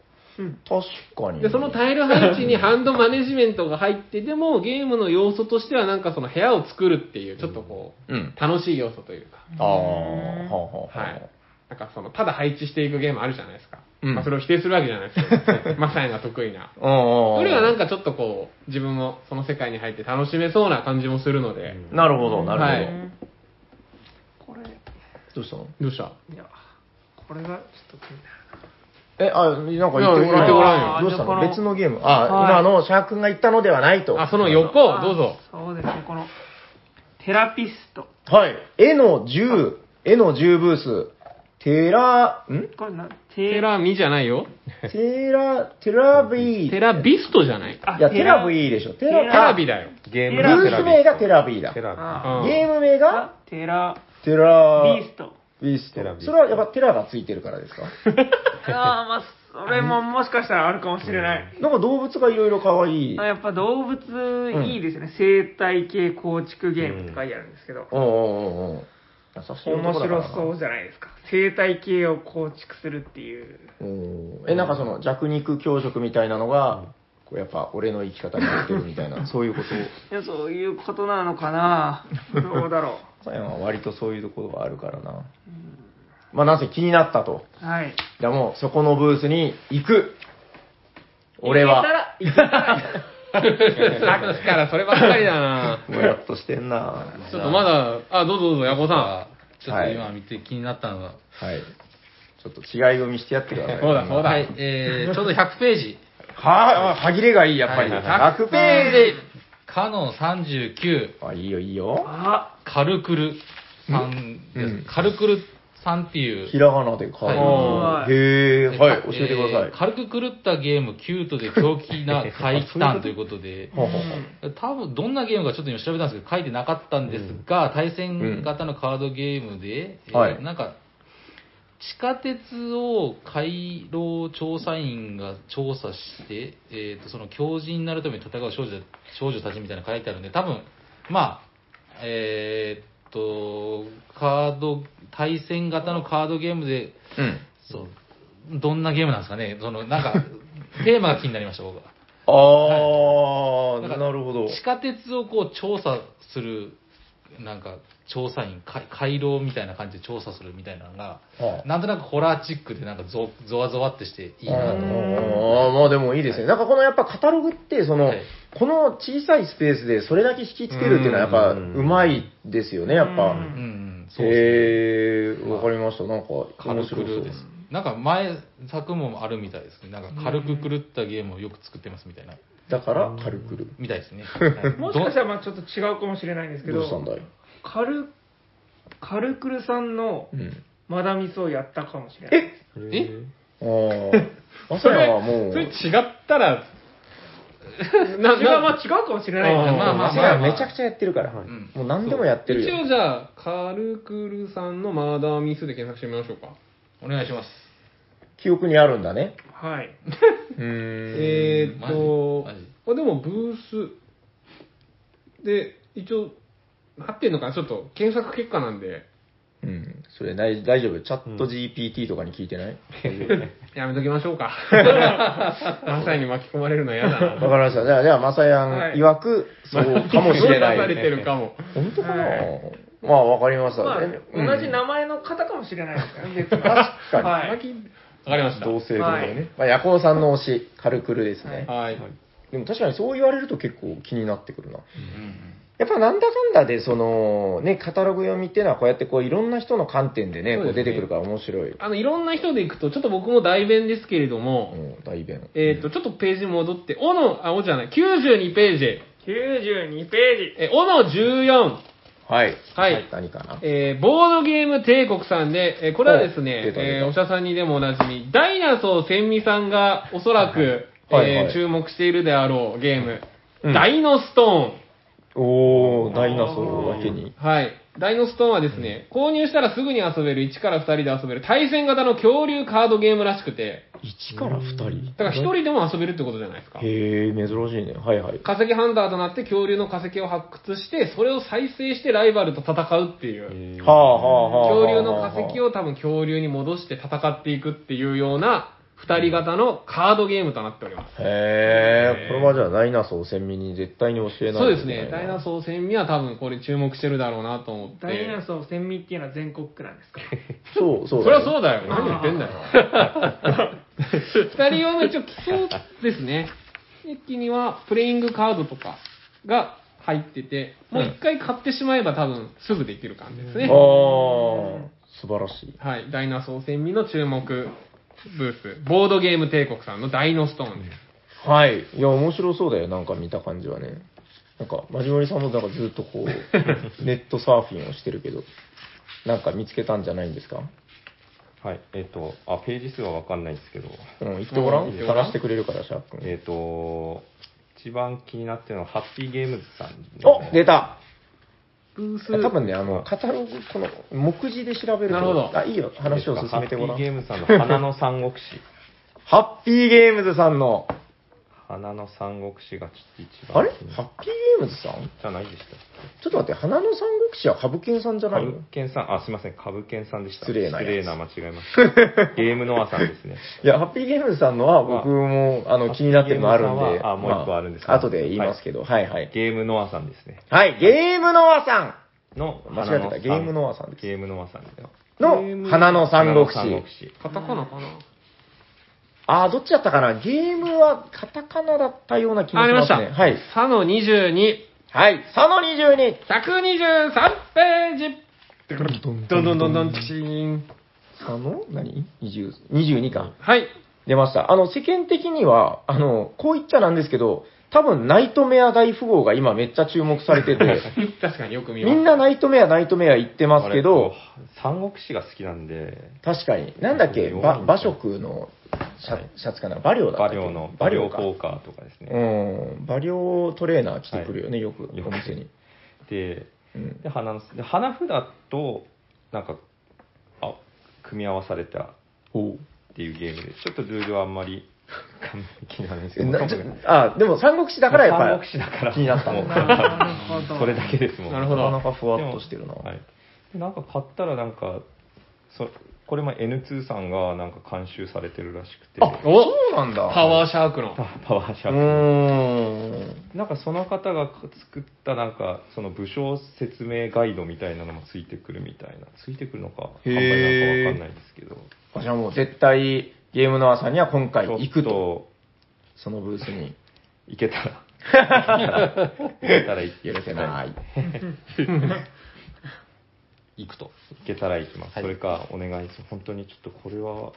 確かに。で、そのタイル配置にハンドマネジメントが入ってでも、ゲームの要素としてはなんかその部屋を作るっていう、ちょっとこう、うん。楽しい要素というか、ああ、はい。なんかその、ただ配置していくゲームあるじゃないですか。うん。まあそれを否定するわけじゃないですけど、[LAUGHS] まさやんが得意な。それはなんかちょっとこう、自分もその世界に入って楽しめそうな感じもするので、なるほど、なるほど。はい。これ、いどうしたの？どうした？や、これがちょっと気になるえ、あ、なんか言ってごらんよどうしたの？別のゲーム。あ、はい今のシャーク君が言ったのではないと。あ、その横、な。どうぞ。あそうですね、この、テラピスト。はい。絵の10、絵の10ブース。テラ、ん？これな、テラミじゃないよ。テラ、テラビー。テラビストじゃない？あいや、テラビーでしょ。テテラテラビだよ。ゲームテラブース名がテラビーだゲーム名がが、テラテラビースト。ビーストテラビーストそれはやっぱテラがついてるからですか？[LAUGHS] ああ、まあ、それももしかしたらあるかもしれない。なんか動物がいろいろ可愛い。あやっぱ動物いいですよね。生態系構築ゲームって書いてあるんですけど。うんうんうんうん。優しい面白そうじゃないですか。生態系を構築するっていう。うんえ、なんかその弱肉強食みたいなのが、こうやっぱ俺の生き方に似てるみたいな、[LAUGHS] そういうことを。いや、そういうことなのかなどうだろサヤンは割とそういうところがあるからな。まあなんせ気になったと。う。はい。じゃあもうそこのブースに行く。俺は。行けたら、[LAUGHS] さっきからそればっかりだなもやっとしてんな。ちょっとまだ、あ、どうぞどうぞ、ヤコさちょっと今見て気になったのが、はい。ちょっと違いを見してやってください。そうだそうだはい、えー、ちょうど100ページ。はあ、歯切れがいい、やっぱり。はい100ページ。カノン39、あ、いいよ、いいよ。あ、カルクルさんです、うんカルクルさんっていう。ひらがなで書いてはいへえ、はい、教えてください。えー軽く狂ったゲーム、キュートで狂気な怪奇譚ということで、ほうほうほう多分どんなゲームかちょっと今調べたんですけど、書いてなかったんですが、対戦型のカードゲームで、えーはいなんか、地下鉄を回廊調査員が調査して、えー、とその強靭になるために戦う少女少女たちみたいなの書いてあるんで、多分まあ、えーっと、カード、対戦型のカードゲームで、うん。そう、どんなゲームなんですかね、そのなんか、[LAUGHS] テーマが気になりました、僕は。あー、なんかなるほど。地下鉄をこう調査する、なんか、調査員、か回廊みたいな感じで調査するみたいなのが、はあなんとなくホラーチックで、なんかゾゾワゾワってしていいなと思って。ああ、まあでもいいですね。なんかこのやっぱカタログって、その、はいこの小さいスペースでそれだけ引きつけるっていうのはやっぱううんまいですよね、やっぱ。うんうんうん、そうですね。へえ、わかりました。なんか、カルクルです。なんか前作もあるみたいですね。なんか軽く狂ったゲームをよく作ってますみたいな。だから、カルクル。みたいですね。はいもしかしたらまあちょっと違うかもしれないんですけど、どうしたんだい？カルカルクルさんのうん。マダミスをやったかもしれない。え？ああ。まさやはもう、それ違ったら、[LAUGHS] な、違う、まあ違うかもしれないですあーまあまあまさやめちゃくちゃやってるから。んもう何でもやってるよ。一応じゃあ、カルクルさんのマーダーミスで検索してみましょうか。お願いします。記憶にあるんだね。はい。[LAUGHS] うーん。えーっとマジマジ、あ、でもブースで、一応、合ってんのかな？ちょっと検索結果なんで、うん。それ大大丈夫？チャット GPT とかに聞いてない？[LAUGHS] やめときましょうか。[LAUGHS] まさに巻き込まれるのは嫌だな。わかりました。じゃあ、じゃあ、まさやんはい曰く、そうかもしれな [LAUGHS] 出されい。てるかも。本当かな、はいまあ、わかりました。まあ、え同じ名前の方かもしれないですよね、別に。確かにはわかりました。同性同はいね。まあ、ヤコウさんの推し、カルクルですね。はい。でも確かにそう言われると結構気になってくるな。うんやっぱなんだかんだで、その、ね、カタログ読みっていうのはこうやってこういろんな人の観点でね、こうそうですね。出てくるから面白い。あの、いろんな人で行くと、ちょっと僕も代弁ですけれども、うん、大弁。えっ、と、ちょっとページ戻って、おの、あ、おじゃない、92ページ、92ページ。え、おの14、はい。はい。何かな？えーボードゲーム帝国さんで、えーこれはですねお出、た出た。えーおしゃさんにでもおなじみ、ダイナソー千美さんがおそらく、はい。はい。えー注目しているであろうゲーム、うん。ダイノストおー、ダイナソーだけに。はい。ダイノストーンはですね、購入したらすぐに遊べる1から2人で遊べる対戦型の恐竜カードゲームらしくて、1から2人？だから1人でも遊べるってことじゃないですか。へー、珍しいね。はいはい。化石ハンターとなって恐竜の化石を発掘して、それを再生してライバルと戦うっていう。はあはあはあ。恐竜の化石を多分恐竜に戻して戦っていくっていうような二人型のカードゲームとなっております。へー、これはじゃあダイナソー千味に絶対に教えないそうですね。ダイナー。ソー戦味は多分これ注目してるだろうなと思って。ダイナソー千味っていうのは全国区なんですか？そう、[LAUGHS] そうそりゃうそうだよ。何言ってんだよ。[LAUGHS] 二人用の一応基礎ですね。一気にはプレイングカードとかが入ってて、もう一回買ってしまえば多分すぐできる感じですね。あー、素晴らしい。はい。ダイナソー戦味の注目ブース。ボードゲーム帝国さんのダイノストーンです。はい。いや、面白そうだよ、なんか見た感じはね。なんか、マジモリさんもなんかずっとこう、[LAUGHS] ネットサーフィンをしてるけど、なんか見つけたんじゃないんですか？はい。えっ、と、あ、ページ数はわかんないんですけど、うん、言ってごらんうん探してくれるから、シャーク君。えっ、と、一番気になってるのは、ハッピーゲームズさんの。お出たブース。多分ね、あの、カタログ、この、目次で調べると、なるほどあ、いいよ、話を進めてごらん。ハッピーゲームズさんの花の三国志。[LAUGHS] ハッピーゲームズさんの、花の三国志がちょっと一あれ番気になハッピーゲームズさん？じゃないでしたっちょっと待って、花の三国志は株券さんじゃないの？券さん、あ、すいません、株券さんでした。失礼なやつ失礼な間違えました。[LAUGHS] ゲームノアさんですね。いや、ハッピーゲームズさんのは僕も、あの、気になってるのあるんで、ハッピーゲームズさんはあもう一個あるんですけどま後で言いますけど、はいはい。ゲームノアさんですね。はい、ゲームノアさの間違えてたゲームノアさんですゲームノアさんですよ。んの花の三国。志。カタカナかな？あー、どっちだったかな？ゲームはカタカナだったような気がありました。はい。サの22、はい、佐野22。123ページ。どんどんどんどんどんどん、チキーン。佐野何 ?20、22か。はい。出ました。あの、世間的には、あの、こう言っちゃなんですけど、多分、ナイトメア大富豪が今めっちゃ注目されてて、[LAUGHS] 確かによく見ます。みんなナイトメア、ナイトメア言ってますけど、三国志が好きなんで、確かに、なんだっけ、ば馬食のシャ,、はい。シャツかな、馬良だっけ？馬良の、馬良か。ポーカーとかですね。うん、馬良トレーナー来てくるよね、よく、お店に。で、うん。で花ので花札と、なんか、あ、組み合わされたっていうゲームで、ちょっとルールはあんまり気にならないんですけど、なちょあ、でも三国志だからやっぱ三国志だから気になったも [LAUGHS] うの。なるほどそれだけですもん。なるほどなかなかふわっとしてるな。はい。でなんか買ったらなんか、そこれも N2 さんがなんか監修されてるらしくて、あ、そうなんだ。パワーシャークの。パパワーシャうーーん。ク。なんかその方が作ったなんか、その武将説明ガイドみたいなのもついてくるみたいな。ついてくるのか、へー販売なのかわかんないですけど。あじゃあもう絶対、ゲームの朝には今回行くと。と、そのブースに。いけたら。いけたらい許せない。行くと。いけたら行きます。はいそれか、お願いします。本当にちょっとこれは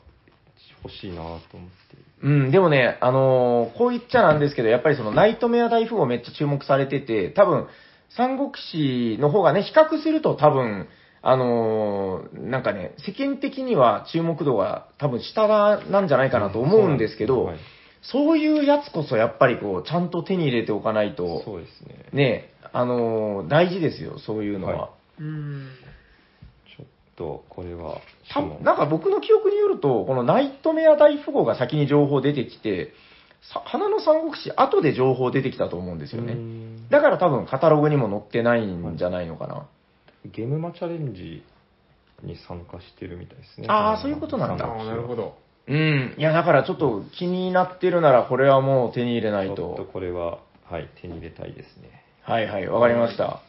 欲しいなと思って。うん、でもね、あのーこう言っちゃなんですけど、やっぱりそのナイトメア大富豪めっちゃ注目されてて、多分、三国志の方がね、比較すると多分、あのーなんかね、世間的には注目度が多分下なんじゃないかなと思うんですけど、はいそういうやつこそやっぱりこう、ちゃんと手に入れておかないと、そうですね。ね、あのー大事ですよ、そういうのは。はうん。ちょっと、これは、たなんか僕の記憶によると、このナイトメア大富豪が先に情報出てきて、さ花の三国志後で情報出てきたと思うんですよね。ね。だから多分カタログにも載ってないんじゃないのかな。ゲームマチャレンジに参加してるみたいですね。あーそういうことなんだああ、なるほど。うん。いや、だからちょっと気になってるなら、これはもう手に入れないちょっとと。これは、はい、手に入れたいですね。はいはい、わかりました。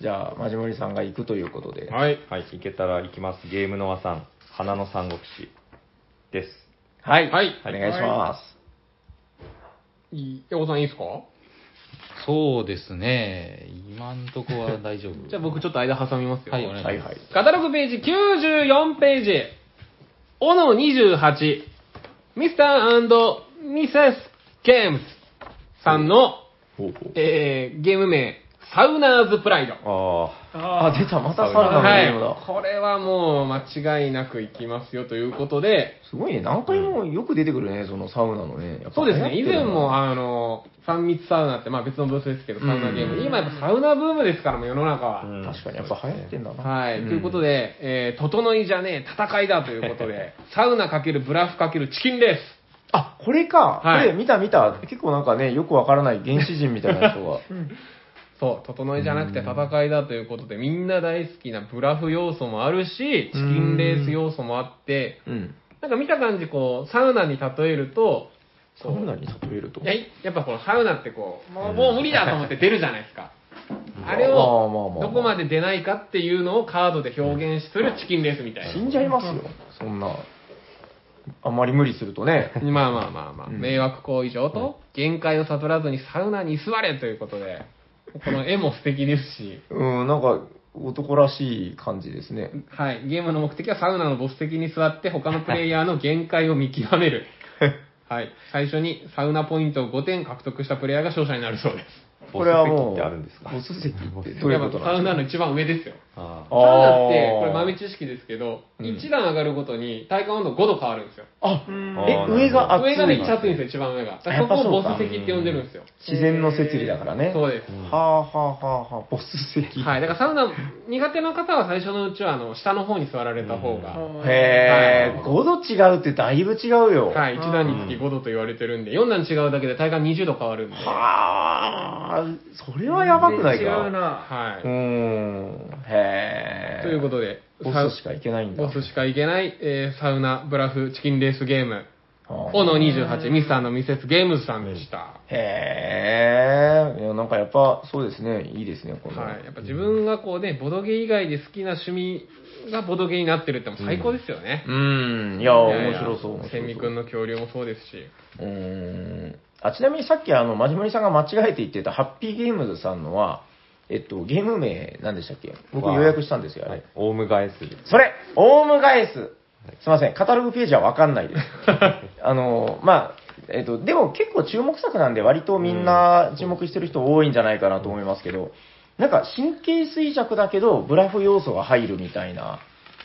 じゃあ、マジモリさんが行くということで。はい。はい、いけたら行きます。ゲームの和さん、花の三国志です。はい。はいお願いします。いい、山本さんいいですか？そうですね。今んとこは大丈夫。じゃあ僕ちょっと間挟みますよ。はい、お願いします。はいはい。カタログページ94ページ。オノ28。ミスターミセス・ゲームズさんの、ほうほうえー、ゲーム名、サウナーズ・プライド。ああ、出た、またサウナのゲームだ。はい。これはもう間違いなくいきますよということで、すごいね、何回もよく出てくるね、そのサウナのね。そうですね、以前もあの、ファンミツサウナって、まあ別のブースですけど、サウナゲーム。うん今やっぱサウナブームですから、もう世の中は。あ、確かにやっぱ流行ってんだな。はい、うんということで、えー、整いじゃねえ、戦いだということで、[LAUGHS] サウナかけるブラフかけるチキンレース。あ、これか。はいこれ見た見た。結構なんかね、よくわからない原始人みたいな人が。[LAUGHS] そう、整いじゃなくて戦いだということで、みんな大好きなブラフ要素もあるし、チキンレース要素もあって、うん。なんか見た感じ、こう、サウナに例えると、サウナに例えると？いややっぱこのサウナってこう、もうもう無理だと思って出るじゃないですか。[LAUGHS] あれを、まあどこまで出ないかっていうのをカードで表現するチキンレースみたいな。死んじゃいますよ。そんな。あんまり無理するとね。まあまあまあまあ、うん迷惑行為上と限界を悟らずにサウナに居座れということで、この絵も素敵ですし、うん、なんか男らしい感じですね。はい、ゲームの目的はサウナのボス的に座って他のプレイヤーの限界を見極める。はい、最初にサウナポイントを5点獲得したプレイヤーが勝者になるそうです。これはもう、ボス席ってあるんですか？ボス席ってどういうことなんですナの一番上ですよ。あサウナって、これ豆知識ですけど、うん1段上がるごとに体感温度5度変わるんですよ。あ、うんえ上が暑い。上がめっちゃ暑いんですよ、一番上が。だからそこをボス席って呼んでるんですよ。自然の摂理だからね。そうです。うんはあはあはあはあ、ボス席。はい、だからサウナ苦手な方は最初のうちはあの下の方に座られた方が、へえ、はい5度違うってだいぶ違うよ。はい、1段につき5度と言われてるんで、4段違うだけで体感20度変わるんで、ははあ、それはやばくないか。違うな。うーん。へえ。い。ということで、ボスしかいけないんだ。ボスしかいけない、えーサウナブラフチキンレースゲーム、はあオノ28、ミスターのミセスゲームズさんでした。へえ。なんかやっぱ、そうですね。いいですね、この。はい、やっぱ自分がこうね、ボドゲ以外で好きな趣味がボドゲになってるってもう最高ですよね。うん。いや、いや面白そう、面白そう。千美くんの恐竜もそうですし。うーん。あ、ちなみにさっきあの、まじもりさんが間違えて言ってたハッピーゲームズさんのは、えっと、ゲーム名何でしたっけ？僕予約したんですよ、あれ。はい、オウム返す。それオウムガエスすいません、カタログページはわかんないです。[LAUGHS] あの、まあ、えっと、でも結構注目作なんで割とみんな注目してる人多いんじゃないかなと思いますけど、なんか神経衰弱だけどブラフ要素が入るみたいな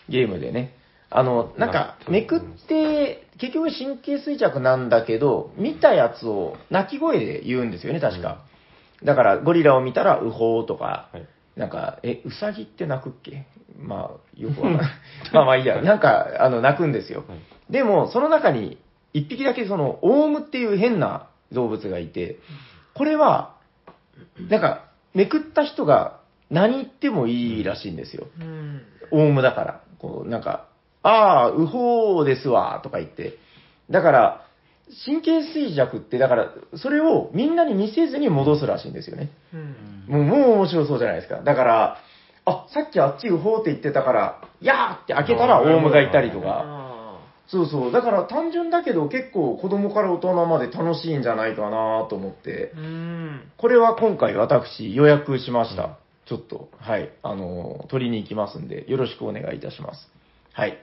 ゲームでね。あの、なんかめくって、結局神経衰弱なんだけど、見たやつを鳴き声で言うんですよね、確か。だからゴリラを見たらウホーとか、はいなんか、え、ウサギって鳴くっけ？まあ、よくわかんない。[LAUGHS] まあまあいいや。なんか、あの、鳴くんですよ。はいでも、その中に、一匹だけその、オウムっていう変な動物がいて、これは、なんか、めくった人が何言ってもいいらしいんですよ。うん。オウムだから。こう、なんか、ああ、ウホーですわ、とか言って。だから、神経衰弱って、だから、それをみんなに見せずに戻すらしいんですよね。うん。もう、もう面白そうじゃないですか。だから、あ、さっきあっちウホーって言ってたから、やーって開けたらオウムがいたりとか。あそうそう。だから単純だけど結構子供から大人まで楽しいんじゃないかなと思って。これは今回私予約しました。ちょっと、はい。あの、取りに行きますんで、よろしくお願いいたします。はい。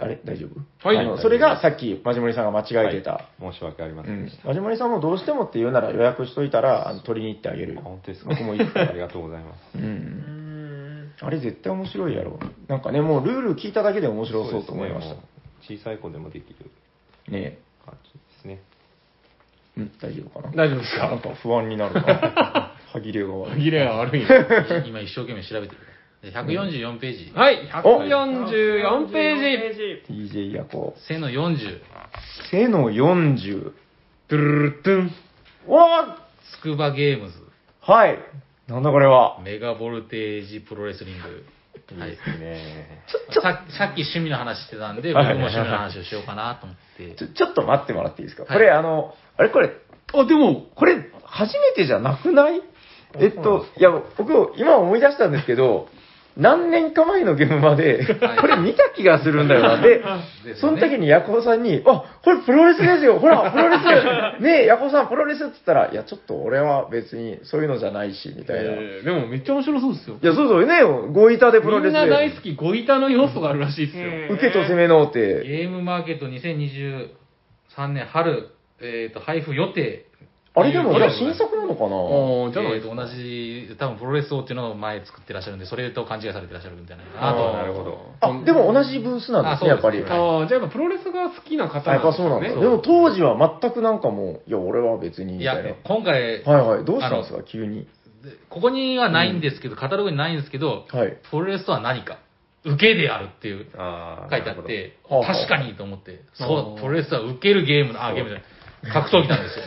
あれ大丈夫？はいあのそれがさっき、マジモリさんが間違えてた。はい申し訳ありまうんせんでし。た。マジモリさんもどうしてもって言うなら予約しといたら、あの取りに行ってあげるあ。本当ですか？僕も行くからありがとうございます。う。うんん。あれ絶対面白いやろ。なんかね、もうルール聞いただけで面白そうと思いました。そうですねもう小さい子でもできるね感じですね。え。うん、大丈夫かな？大丈夫ですなんかか不安になるな。[LAUGHS] 歯切れが悪い。歯切れが悪い。今一生懸命調べてる。で144ページ。はい、144ページ。DJ ヤコ。背の40。背の40。ドゥルルルトゥン。わスクバゲームズ。ーはい。なんだこれは。メガボルテージプロレスリング。はいいいですね。ささっき趣味の話してたんで、僕はいも趣味の話をしようかなと思ってち。ょ、ちょっと待ってもらっていいですか、はいこれ、あの、あれこれ、あ、でも、これ、初めてじゃなくない？えっと、いや、僕、今思い出したんですけど、何年か前のゲームまで、はいこれ見た気がするんだよな。で、その時にヤコウさんに、あ、これプロレスですよほら、プロレスねえ、ヤコウさんプロレスって言ったら、いや、ちょっと俺は別にそういうのじゃないし、みたいな。いえーでもめっちゃ面白そうですよ。や、そうそうね、ゴイタでプロレスみんな大好きゴイタの要素があるらしいですよ。受けと攻めのって、ゲームマーケット2023年春、えっ、と、配布予定。あれでも、じゃあ新作なのかな？ああ、じゃないえーと同じ、多分プロレス王っていうのを前作ってらっしゃるんで、それと勘違いされてらっしゃるんじゃないかなと。なるほど。あ、でも同じブースなんですね、やっぱり。あそうですねああ、じゃあやっぱプロレスが好きな方あやっぱなんですよね。そうなんだ。でも当時は全くなんかもう、いや、俺は別に、みいやたいな。、今回、はいはい。どうしたんですか、急に。でここにはないんですけど、カタログにないんですけど、はい。プロレスとは何か、受けであるっていうあ書いてあって、確かにと思って、あーそう、プロレスは受けるゲームの、あ、ゲームじゃない、格闘技なんですよ。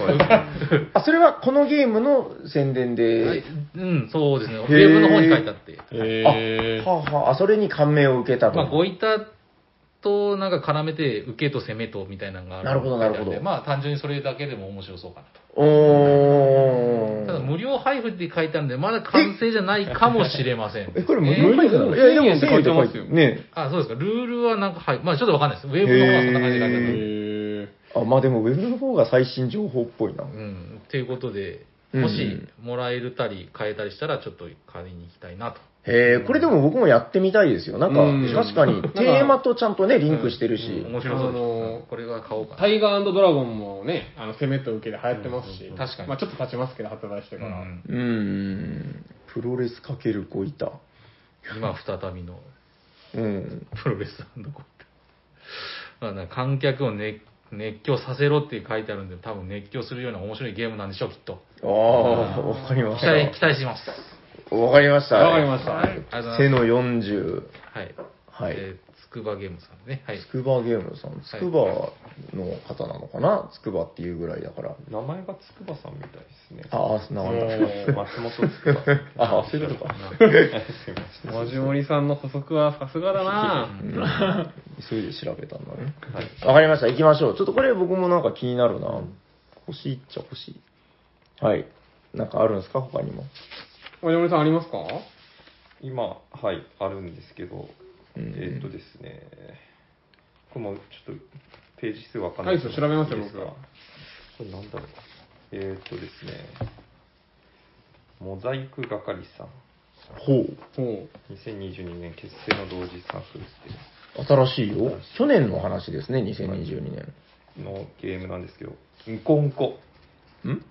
あ、それはこのゲームの宣伝はいで、うん、そうですね。ウェブの方に書いてあって。へあ、はあはあ、あ、それに感銘を受けたと。まあ、ゴイタとなんか絡めて、受けと攻めとみたいなのがあるなるほどなるほどまあ、単純にそれだけでも面白そうかなと。おー。ただ、無料配布って書いてあるんで、まだ完成じゃないかもしれません。え、これ無料配布なの？えーいや、でも1000円って書いてますよ1000円って書いてねあ、そうですか。ルールはなんか、はい。まあ、ちょっとわかんないです。ウェブの方はそんな感じで書いてある。あ、まあでもウェブの方が最新情報っぽいな。うん。っていうことで、うんもしもらえるたり、買えたりしたら、ちょっと買いに行きたいなと。へえ、これでも僕もやってみたいですよ。なんかうん、確かにテーマとちゃんとね、リンクしてるし。面白そうです。あのーこれは買おうかな。タイガードラゴンもね、あの、攻めと受けで流行ってますし、確かにまあちょっと経ちますけど、発売してから。うんうーん。プロレスかけるゴイタ。今再びのうん。プロレスなんだこって。まあなんか観客を熱熱狂させろって書いてあるんで、多分熱狂するような面白いゲームなんでしょう、きっと。ああ、わかりまし期待、期た。待します。わかりました。わかりました。はいありがとうござ背います。の40。はい。はい。えーつくばゲームさんね。はいつ。くばゲームさん、つくばの方なのかな？つくばっていうぐらいだから。名前が筑波さんみたいですね。ああ、なんだ。松本筑波 [LAUGHS] さん。ああ、そういうことか。すいません。マジモリさんの補足はさすがだなうん急いで調べたんだね。はい。わかりました。行きましょう。ちょっとこれ僕もなんか気になるな。欲しいっちゃ欲しい。はい。なんかあるんですか？他にも。マジモリさんありますか？今、はい、あるんですけど、うんえーっとですね、これもちょっとページ数わかんない。はいそう調べますよいいですか僕は。これなんだろう。えーっとですね、モザイク係さん、ほほ2022年結成の同時作成う。新しいよ。去年の話ですね、2022年。のゲームなんですけど、んこんこ、ん？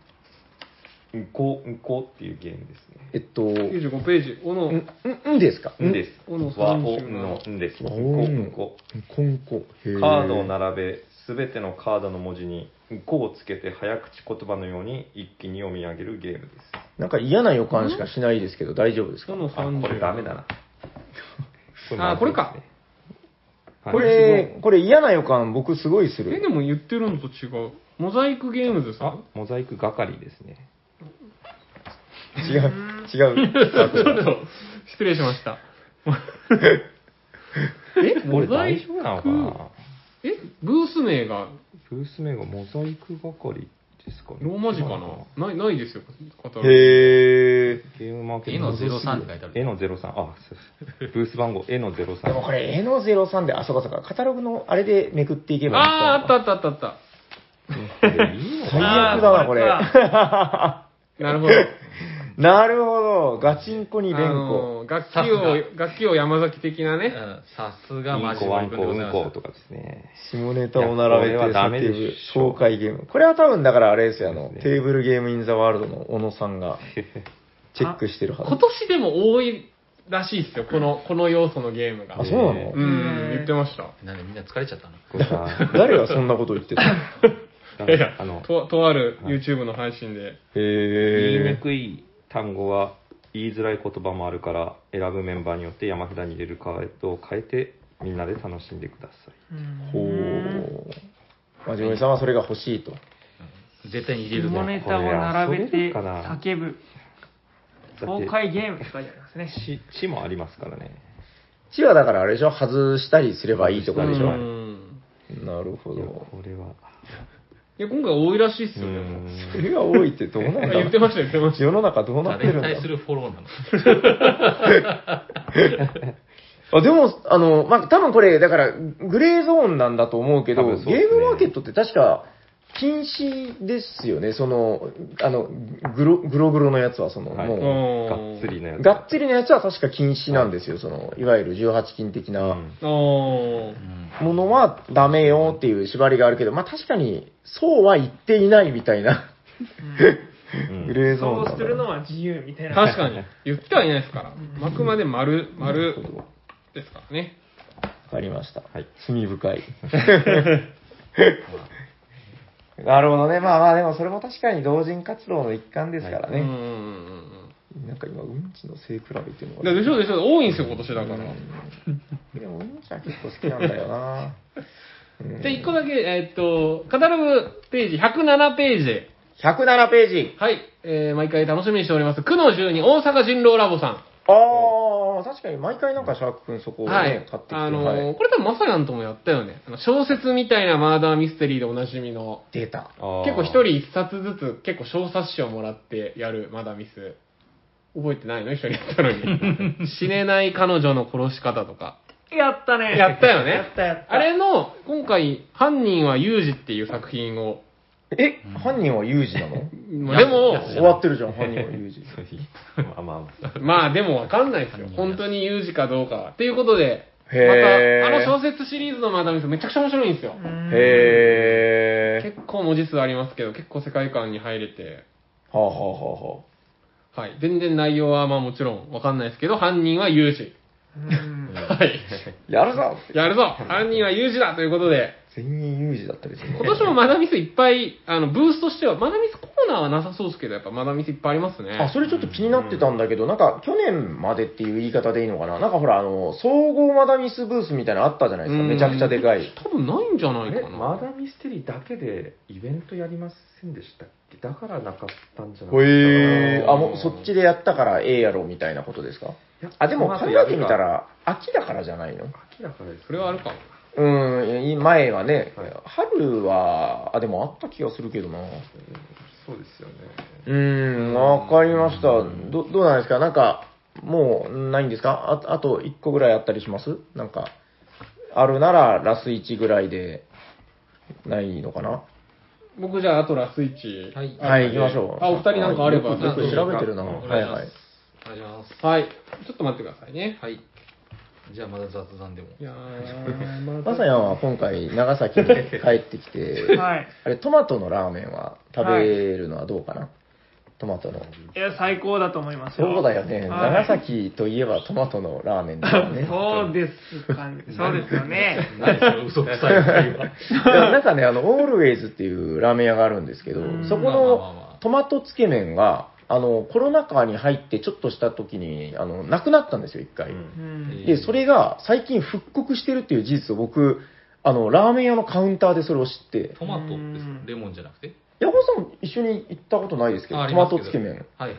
んこんこっていうゲームですね。えっと、う。95ページ、おの、ん、ん、んですか？んです。おの和お37のんです。んわこおんこ。こんこ。へーカードを並べ、すべてのカードの文字に「こ」をつけて早口言葉のように一気に読み上げるゲームです。なんか嫌な予感しかしないですけど、大丈夫ですか？おのあ、これダメだな。[LAUGHS] あこれかまずいですね。これ、これ嫌な予感僕すごいすえ、でる。も言ってるのと違う。モザイクゲームズさあん、モザイク係ですね。違う、違う。ちょっと、失礼しました。[LAUGHS] えこれ大丈夫なのかな？えブース名が？ブース名がモザイク係ですかね。ローマ字かな？ない、ないですよ、カタログ。へー。ゲームマーケット絵の03って書いてある絵の03。あ、そうブース番号絵の03。でもこれ、絵の03で、あ、そうかそうか、カタログのあれでめくっていけばいいあー、あったた。あったあったあっこれいいの最か悪だな、これ。た。なるほど。[LAUGHS] なるほど。ガチンコにあ連呼。の楽器を、楽器を山崎的なね。うんさすがインマジコワンコウモリ君でございます。ンコとかですね。下ネタを並べていやこれはダメで叫しょぶ紹介ゲーム。これは多分だからあれですよ、あの、ねテーブルゲームインザワールドの小野さんが [LAUGHS] チェックしてるはず今。年でも多いらしいっすよ、この、この要素のゲームが。あ、そうなの？うん、言ってました。なんでみんな疲れちゃったの？こうさ誰がそんなこと言ってたの？[LAUGHS] いやいやあの、と、とある YouTube の配信で。言いへにくい単語は言いづらい言葉もあるから、選ぶメンバーによって山札に入れるカードを変えて、みんなで楽しんでください。ー。ほう。まじもりさんはそれが欲しいと。絶対に入れるぞ。下ネタを並べて叫ぶ。爽快ゲームって書いてありますね。死死もありますからね。地はだからあれでしょ？外したりすればいいとかでしょ？うん。なるほど。これは。いや、今回多いらしいっすよ、でうも。ん。それが多いってどうなんだ？あ言ってました、言ってました。世の中どうなってるんに対するフォローなの [LAUGHS] あでも、あの、まあ、多分これ、だから、グレーゾーンなんだと思うけど、多分そうですね。ゲームマーケットって確か、禁止ですよね、その、あの、グロ、グログロのやつは、その、はいもがっつりのやう、つ。がっつりのやつは確か禁止なんですよ、その、いわゆる18禁的うなんおー。ものはダメよっていう縛りがあるけど、まあ確かに、そうは言っていないみたいな、うん [LAUGHS] グレーゾーンそうするのは自由みたいな。確かに。[LAUGHS] 言ってはいないですから。あくまで丸、丸ですからね。わかりました。はい罪深い。[LAUGHS] なるほどね。まあまあ、でもそれも確かに同人活動の一環ですからね。うんうんうんなんか今、うんちの背比べっていうのうん。が。ででしょでしょ多いんですよ、今年だから。でも、うんちは結構好きなんだよな。[LAUGHS] うんで、一個だけ、えーっと、カタログページ、107ページで、107ページ。はい、えー、毎回楽しみにしております。区の12、大阪人狼ラボさん。ああ、確かに毎回なんかシャーク君そこをね、はい。買ってきて、あのーはいこれ多分まさやんともやったよね。あの小説みたいなマーダーミステリーでおなじみの、出た。あー結構一人一冊ずつ結構小冊子をもらってやるマーダーミス。覚えてないの？一緒にやったのに。[LAUGHS] 死ねない彼女の殺し方とか。やったね。やったよねやったやった。あれの、今回、犯人はユージっていう作品を、え、犯人はユージなの？まあでも、終わってるじゃん、犯人はユージ。そういうまあまあ、まあでもわかんないですよ。本当にユージかどうかは。っていうことで、また、あの小説シリーズのマダミスめちゃくちゃ面白いんですよ。うんへー。結構文字数ありますけど、結構世界観に入れて、はあはあはあはあ。はい。全然内容はまあもちろんわかんないですけど、犯人はユージ。うん [LAUGHS] はい。やるぞやるぞ犯人はユージだということで、全員ユージだったりするね。今年もマダミスいっぱい、あの、ブースとしては、マダミスコーナーはなさそうですけど、やっぱマダミスいっぱいありますね。あ、それちょっと気になってたんだけど、なんか去年までっていう言い方でいいのかな？なんかほら、あの、総合マダミスブースみたいなのあったじゃないですか。うんめちゃくちゃでかい。多分ないんじゃないかな。マダミステリーだけでイベントやりませんでしたっけ？だからなかったんじゃないへえかなあ、もうそっちでやったからええやろみたいなことですか？あ、でも考えてみたら、秋だからじゃないの？秋だからですそれはあるかも。うん、い前はね、はい春は、あ、でもあった気がするけどな。そうですよねうーん、わかりました。ど、どうなんですか？なんか、もう、ないんですか？ああと1個ぐらいあったりします？なんか、あるならラス1ぐらいで、ないのかな？僕じゃあ、あとラスイッチ。はいはい、行きましょう。あ、お二人なんかあれば。よくよく調べてるな。おはいはい願いします。。お願いします。はい。ちょっと待ってくださいね。はい。じゃあまだ雑談でも。いやー、[LAUGHS] まさやんは今回、長崎に帰ってきて、はい。あれ、トマトのラーメンは食べるのはどうかな、トマトの。いや、最高だと思いますよ。そうだよね。はい長崎といえばトマトのラーメンだよね。[LAUGHS] そうですか、そうですよね。[LAUGHS] 何その嘘くさい会話。いやなんかね、あの、オールウェイズっていうラーメン屋があるんですけどうん、そこまあまあまあまのあトマトつけ麺が、あの、コロナ禍に入ってちょっとした時に、あの、なくなったんですよ、一回。で、それが最近復刻してるっていう事実を僕、あの、ラーメン屋のカウンターでそれを知って、いトマトですうん。レモンじゃなくて？や、ほさん一緒に行ったことないですけど、トマトつけ麺。はいはい。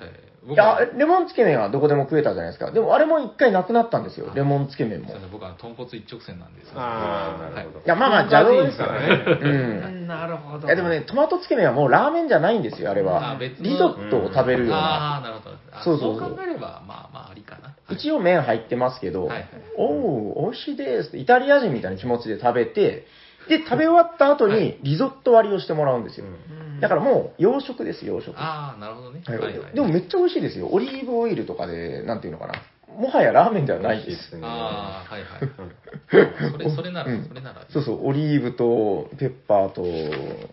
いや、レモンつけ麺はどこでも食えたじゃないですか。でもあれも一回なくなったんですよ、レモンつけ麺も。いそうね僕は豚骨一直線なんですあーなるほど。や、まあまあ邪道ですよね。うん。なるほど。いやでもね、トマトつけ麺はもうラーメンじゃないんですよ、あれあは。リゾットを食べるような。ああ、なるほど。あそうそうそう考えれば、まあまあありかな。一応麺入ってますけど、はいはいおう、美味しいですって、イタリア人みたいな気持ちで食べて、で、食べ終わった後にリゾット割りをしてもらうんですよ。うんだからもう洋食です、洋食。ああ、なるほどね。はいはいはいでもめっちゃ美味しいですよ。オリーブオイルとかで、なんていうのかな。もはやラーメンではないです。ねああ、はいはい。[LAUGHS] それ、それなら、うんそれなら。そうそう、オリーブとペッパーと、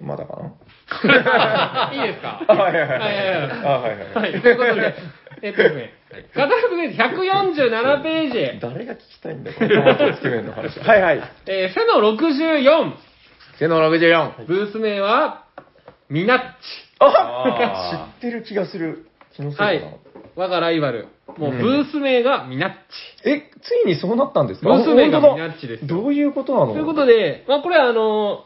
まだかな [LAUGHS] いいですか？あはいはいはいはいはいはいあはいはいはい。ということで、えっとね、カタログページ147ページ、誰が聞きたいんだよ、このつけ麺の話。はいはい。えー、セノ64、背の64。ブース名は、ミナッチ。あ知ってる気がする。気のせいかな。はい。我がライバル。もう、うんブース名がミナッチ。え、ついにそうなったんですか？ブース名がミナッチですよどういうことなの？ということで、まあこれはあの、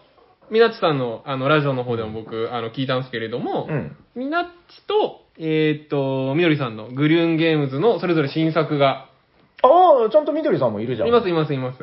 ミナッチさんのあのラジオの方でも僕、あの、聞いたんですけれども、うん。ミナッチと、えーっと、みどりさんのグリューンゲームズのそれぞれ新作が、ああ、ちゃんと緑さんもいるじゃん。いますいますいます。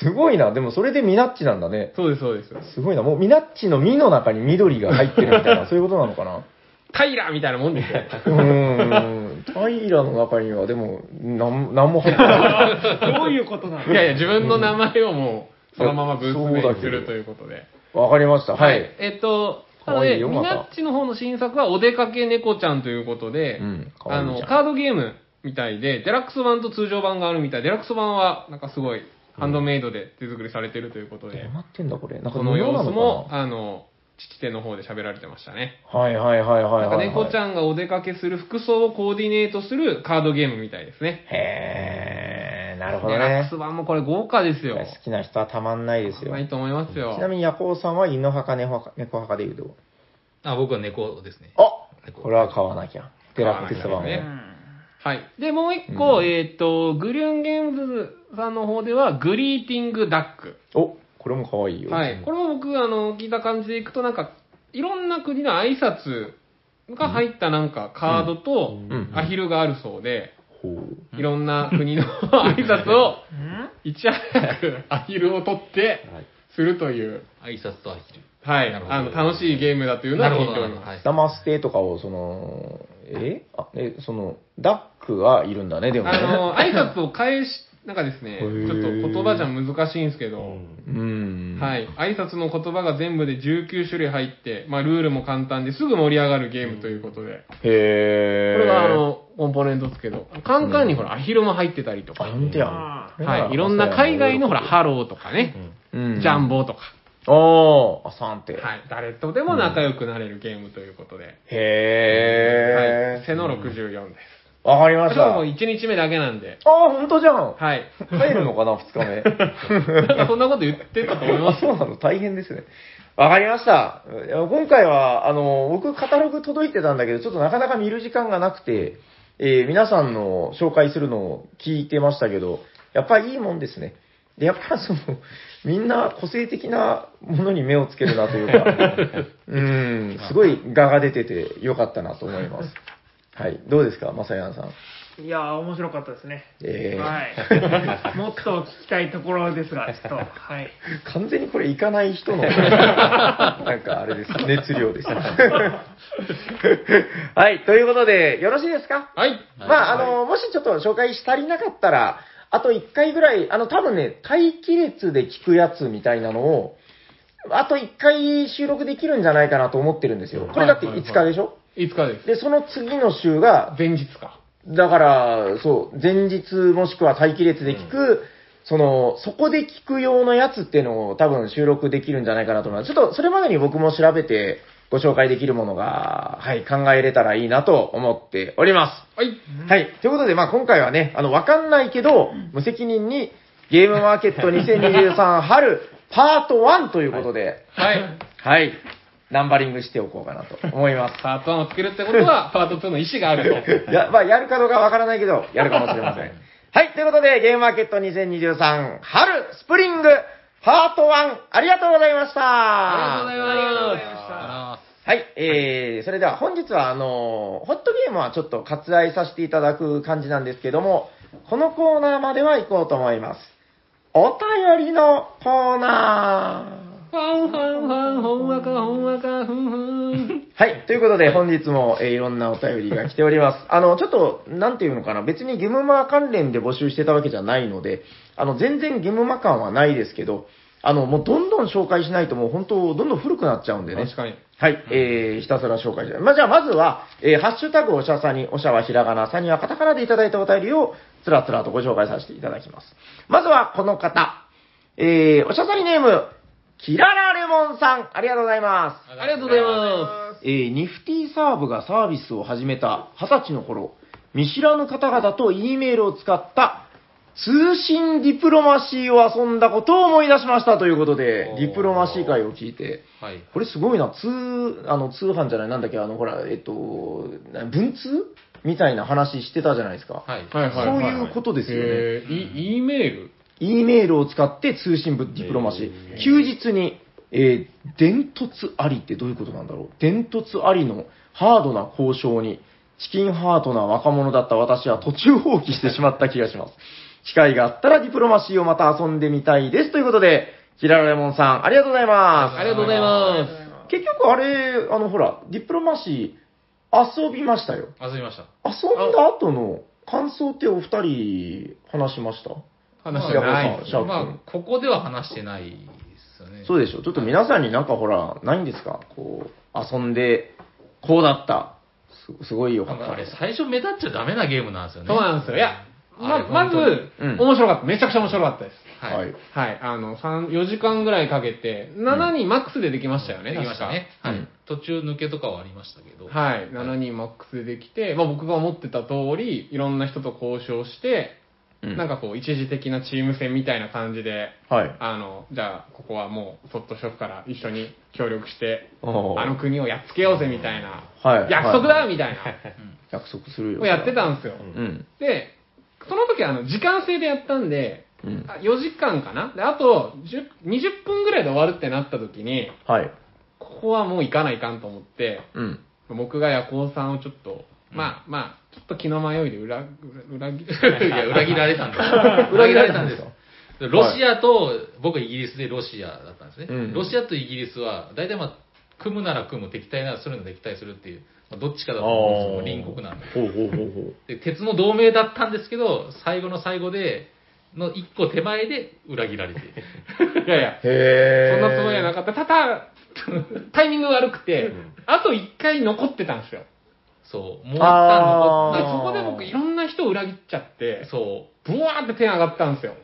すごいな。でもそれでミナッチなんだね。そうですそうです。すごいな。もうミナッチの実の中に緑が入ってるみたいな、[LAUGHS] そういうことなのかな？タイラーみたいなもんですよ。うーん。タイラの中にはでも、なん、なんも入ってない。[LAUGHS] どういうことなの？いやいや、自分の名前をもう、そのままブースにするということで。わかりました。はい。えっと、かわいいなので、ミナッチの方の新作はお出かけ猫ちゃんということで、うんあの、カードゲームみたいで、デラックス版と通常版があるみたい。デラックス版は、なんかすごい、ハンドメイドで手作りされてるということでどう、なってんだこれ。なんかこの様子も、かあの、父手の方で喋られてましたね。なはいはいはいはいなんかはい。猫ちゃんがお出かけする服装をコーディネートするカードゲームみたいですね。へー、なるほどねデラックス。版もこれ豪華ですよ。好きな人はたまんないですよ。ないと思いますよち。なみにヤコウさんは犬派か猫派か猫派かで言うと？あ、僕は猫ですね。あ猫これは買わなきゃ。デラックス版ねうんはい。で、もう一個、うんえっ、と、グリューンゲームズさんの方では、グリーティングダック。お、これも可愛いよ。はい。これも僕、あの、聞いた感じでいくと、なんか、いろんな国の挨拶が入ったなんかカードとうんアヒルがあるそうで、ほう。いろんな国の挨拶をうん？いち早くアヒルを取ってするという、挨拶とアヒル。はい。あの、楽しいゲームだというのはなるほど。聞いております。はい。ダマステとかを、その、え？あ、え、その、ダックはいるんだね、でもね。あの、挨拶を返し、なんかですね、ちょっと言葉じゃ難しいんですけど、うん。はい。挨拶の言葉が全部で19種類入って、まあ、ルールも簡単ですぐ盛り上がるゲームということで、へー。これがあ、の、コンポーネントですけど、カンカンにほら、アヒルも入ってたりとあ、か、ほんとや。あはい。いろんな海外のほら、ハローとかね、うん。ジャンボとか、おー、あ、サンって。はい。誰とでも仲良くなれるゲームということで、へー。はい。セの64です。わかりました。しかももう1日目だけなんで、あー、ほんとじゃん。はい。帰るのかな、二日目。[LAUGHS] なんかそんなこと言ってたと思いますあそうなの大変ですね。わかりました。いや今回は、あの、僕カタログ届いてたんだけど、ちょっとなかなか見る時間がなくて、えー皆さんの紹介するのを聞いてましたけど、やっぱりいいもんですね。で、やっぱその、みんな個性的なものに目をつけるなというか、[LAUGHS] うん、すごい画が出ててよかったなと思います。はい。どうですか、まさやんさん。いやー、面白かったですね。えーはい。[LAUGHS] もっと聞きたいところですが、ちょっと、はい。完全にこれ行かない人の、[LAUGHS] なんかあれです。熱量です。[LAUGHS] はい、ということで、よろしいですか？はい。まあ、あの、もしちょっと紹介し足りなかったら、あと1回ぐらい、あの、多分ね、待機列で聞くやつみたいなのを、あと1回収録できるんじゃないかなと思ってるんですよ。これだって5日でしょ？いつかです。で、その次の週が、前日か。だから、そう、前日もしくは待機列で聞く、その、そこで聞く用のやつっていうのを多分収録できるんじゃないかなと思います。ちょっとそれまでに僕も調べてご紹介できるものが、はい、考えれたらいいなと思っております。はい。はい。ということで、まあ今回はね、あの、わかんないけど、無責任にゲームマーケット2023春パート1ということで、はい。はい。ナンバリングしておこうかなと思います。パート1をつけるってことは、[LAUGHS] パート2の意思があると。いや、まあ、やるかどうかわからないけど、やるかもしれません。はい、ということで、ゲームマーケット2023春スプリングパート1、ありがとうございました。ありがとうございます。ありがとうございましたあはい、えー、それでは本日は、あの、ホットゲームはちょっと割愛させていただく感じなんですけども、このコーナーまでは行こうと思います。お便りのコーナー。はい。ということで、本日も、えーいろんなお便りが来ております。あの、ちょっと、なんていうのかな、別にゲムマ関連で募集してたわけじゃないので、あの、全然ゲムマ感はないですけど、あの、もうどんどん紹介しないともう本当、どんどん古くなっちゃうんでね。確かに。はい、えー、ひたすら紹介して。まあ、じゃあ、まずは、えー、ハッシュタグおしゃさに、おしゃはひらがな、さにはカタカナでいただいたお便りを、つらつらとご紹介させていただきます。まずは、この方。えー、おしゃさにネーム、キララレモンさん、ありがとうございます。ありがとうございまえーニフティサーブがサービスを始めた20歳の頃、見知らぬ方々と E メールを使った通信ディプロマシーを遊んだことを思い出しましたということでディプロマシー会を聞いて、はい。これすごいな、通、あの、通販じゃない、なんだっけ、あの、ほら、えっと、な文通？みたいな話してたじゃないですか。はい。はいはいそういうことですよね。えー、E メール？E メールを使って通信部ディプロマシー。えー休日に、えー、電突ありってどういうことなんだろう？電突ありのハードな交渉に、チキンハートな若者だった私は途中放棄してしまった気がします。[LAUGHS] 機会があったらディプロマシーをまた遊んでみたいです。ということで、キララレモンさん、ありがとうございます。ありがとうございます。結局あれ、あのほら、ディプロマシー遊びましたよ。遊びました。遊んだ後の感想ってお二人話しました？話してないシャーク君まあ、ここでは話してないですよね。そうでしょ。ちょっと皆さんになんかほら、ないんですか？こう、遊んで、こうだった。すすごいよかった。あれ、最初目立っちゃダメなゲームなんですよね。そうなんですよ。いや、ままず、本うん面白かった。めちゃくちゃ面白かったです。はい。はい。はい。あの、3、4時間ぐらいかけて、7人マックスでできましたよね。できましたね。はいうん。途中抜けとかはありましたけど。はい。7人マックスでできて、まあ僕が思ってた通り、いろんな人と交渉して、うんなんかこう、一時的なチーム戦みたいな感じで、はい。あの、じゃあ、ここはもう、そっとしとくから一緒に協力して、おーあの国をやっつけようぜみたいな、はい約束だはいみたいな、[LAUGHS] 約束するよ。をやってたんですよ。うん。で、その時あの、時間制でやったんで、うん。あ4時間かな？で、あと10、20分ぐらいで終わるってなった時に、はい。ここはもう行かないかんと思って、うん。僕が夜行さんをちょっと、まあまあ、ちょっと気の迷いで裏、裏、裏切 [LAUGHS] いや、裏切られたん [LAUGHS] です。裏切られたんですかロシアと、僕イギリスでロシアだったんですね。うんロシアとイギリスは、大体まあ、組むなら組む、敵対ならするので敵対するっていう、まあ、どっちかだと思うんですよ、隣国なんで。ほうほうほうほう。で鉄の同盟だったんですけど、最後の最後で、の一個手前で裏切られて。[LAUGHS] いやいや、へー。そんなつもりはなかった。ただ、タイミング悪くて、あと1回残ってたんですよ。そう、もう一旦残っでそこで僕いろんな人裏切っちゃってて、、そブワーって手上がったんですよ。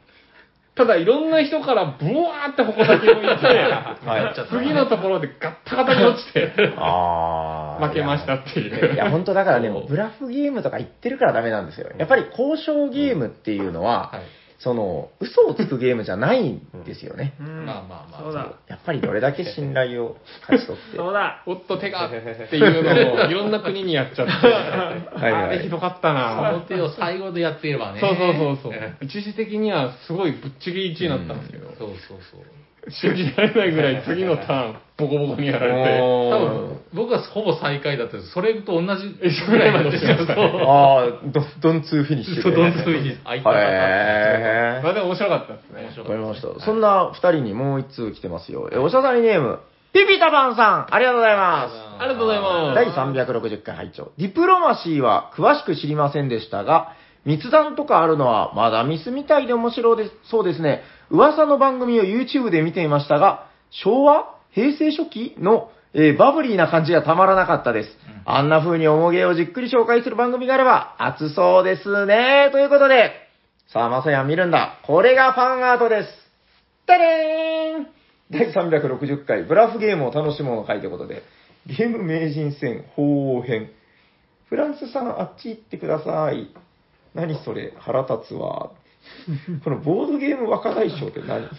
ただいろんな人からブワーって矛先を置いて、[LAUGHS] はい。次のところでガッタガタに落ちて、あー負けましたっていう。いや、本当だからね、そうブラフゲームとか言ってるからダメなんですよ。やっぱり交渉ゲームっていうのう。は、はい。その、嘘をつくゲームじゃないんですよね。うんまあまあまあそうだ。やっぱりどれだけ信頼を勝ち取って。[LAUGHS] そうだ。おっと手がっていうのをいろんな国にやっちゃって、[LAUGHS] はいはいあれひどかったそのな手を最後でやっていればね。そうそうそうそうえ。一時的にはすごいぶっちぎり1位になったんですけど、そうそうそう。信じられないぐらい次のターン、ボコボコにやられて、多分、僕はほぼ最下位だったんですそれと同じぐらいまで落ちましたそうああ、ドドンツーフィニッシュで。そうドンツーフィニッシュ相手がへー。まあでも面白かったですね。面白わかりました。そんな二人にもう一通来てますよ。え、おしゃさりネーム、ピピタパンさん、ありがとうございます。ありがとうございます第360回拝聴ディプロマシーは詳しく知りませんでしたが、密談とかあるのはまだミスみたいで面白いですそうですね。噂の番組を YouTube で見ていましたが、昭和平成初期の、えーバブリーな感じがたまらなかったです。あんな風に重げをじっくり紹介する番組があれば熱そうですね。ということで、さあ、まさやん見るんだ。これがファンアートです。てれーん第360回、ブラフゲームを楽しもうの回ということで、ゲーム名人戦鳳凰編。フランスさん、あっち行ってください。何それ、腹立つわ。[LAUGHS] このボードゲーム若大将って何？[LAUGHS]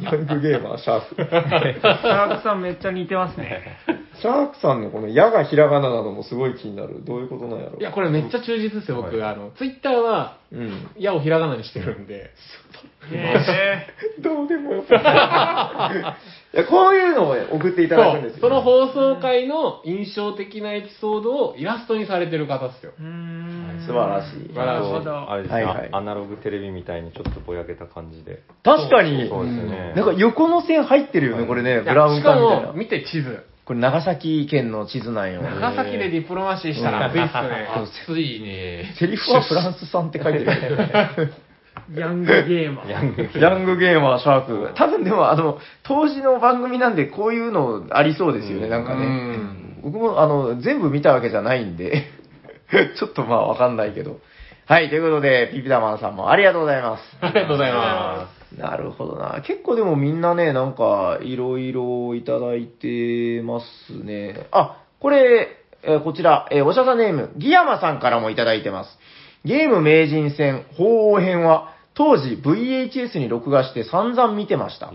ヤングゲーマー、シャーク。シャークさんめっちゃ似てますね。シャークさんのこの矢がひらがななのもすごい気になる。どういうことなんやろ？いや、これめっちゃ忠実ですよ、僕。あの、ツイッターは、うん。矢をひらがなにしてるんで。[LAUGHS] へどうでもよかった。[LAUGHS] いや、こういうのを送っていただくんですよ。その放送回の印象的なエピソードをイラストにされてる方ですよ。ーうーん素晴らしい素晴らしいなるほどあれですね、はいはいアナログテレビみたいにちょっとぼやけた感じで。確かに、そうですね。なんか横の線入ってるよね、これね、ブラウンしか管みたいなも、。見て地図。これ長崎県の地図なんよ。長崎でディプロマシーしたら熱いっすね。熱いね。セリフはフランス産って書いてる。[LAUGHS] ヤングゲーマー。ヤングヤングゲーマー、シャーク。多分でも、あの、当時の番組なんで、こういうのありそうですよね、うんなんかうね。ん僕も、あの、全部見たわけじゃないんで、[LAUGHS] ちょっとまあわかんないけど。はい、ということで、ピピタマンさんもありがとうございます。ありがとうございまなるほどな。結構でもみんなね、なんか、いろいろいただいてますね。あ、これ、えーこちら、えーおしゃさんネーム、ギヤマさんからもいただいてます。ゲーム名人戦、鳳凰編は、当時 VHS に録画して散々見てました。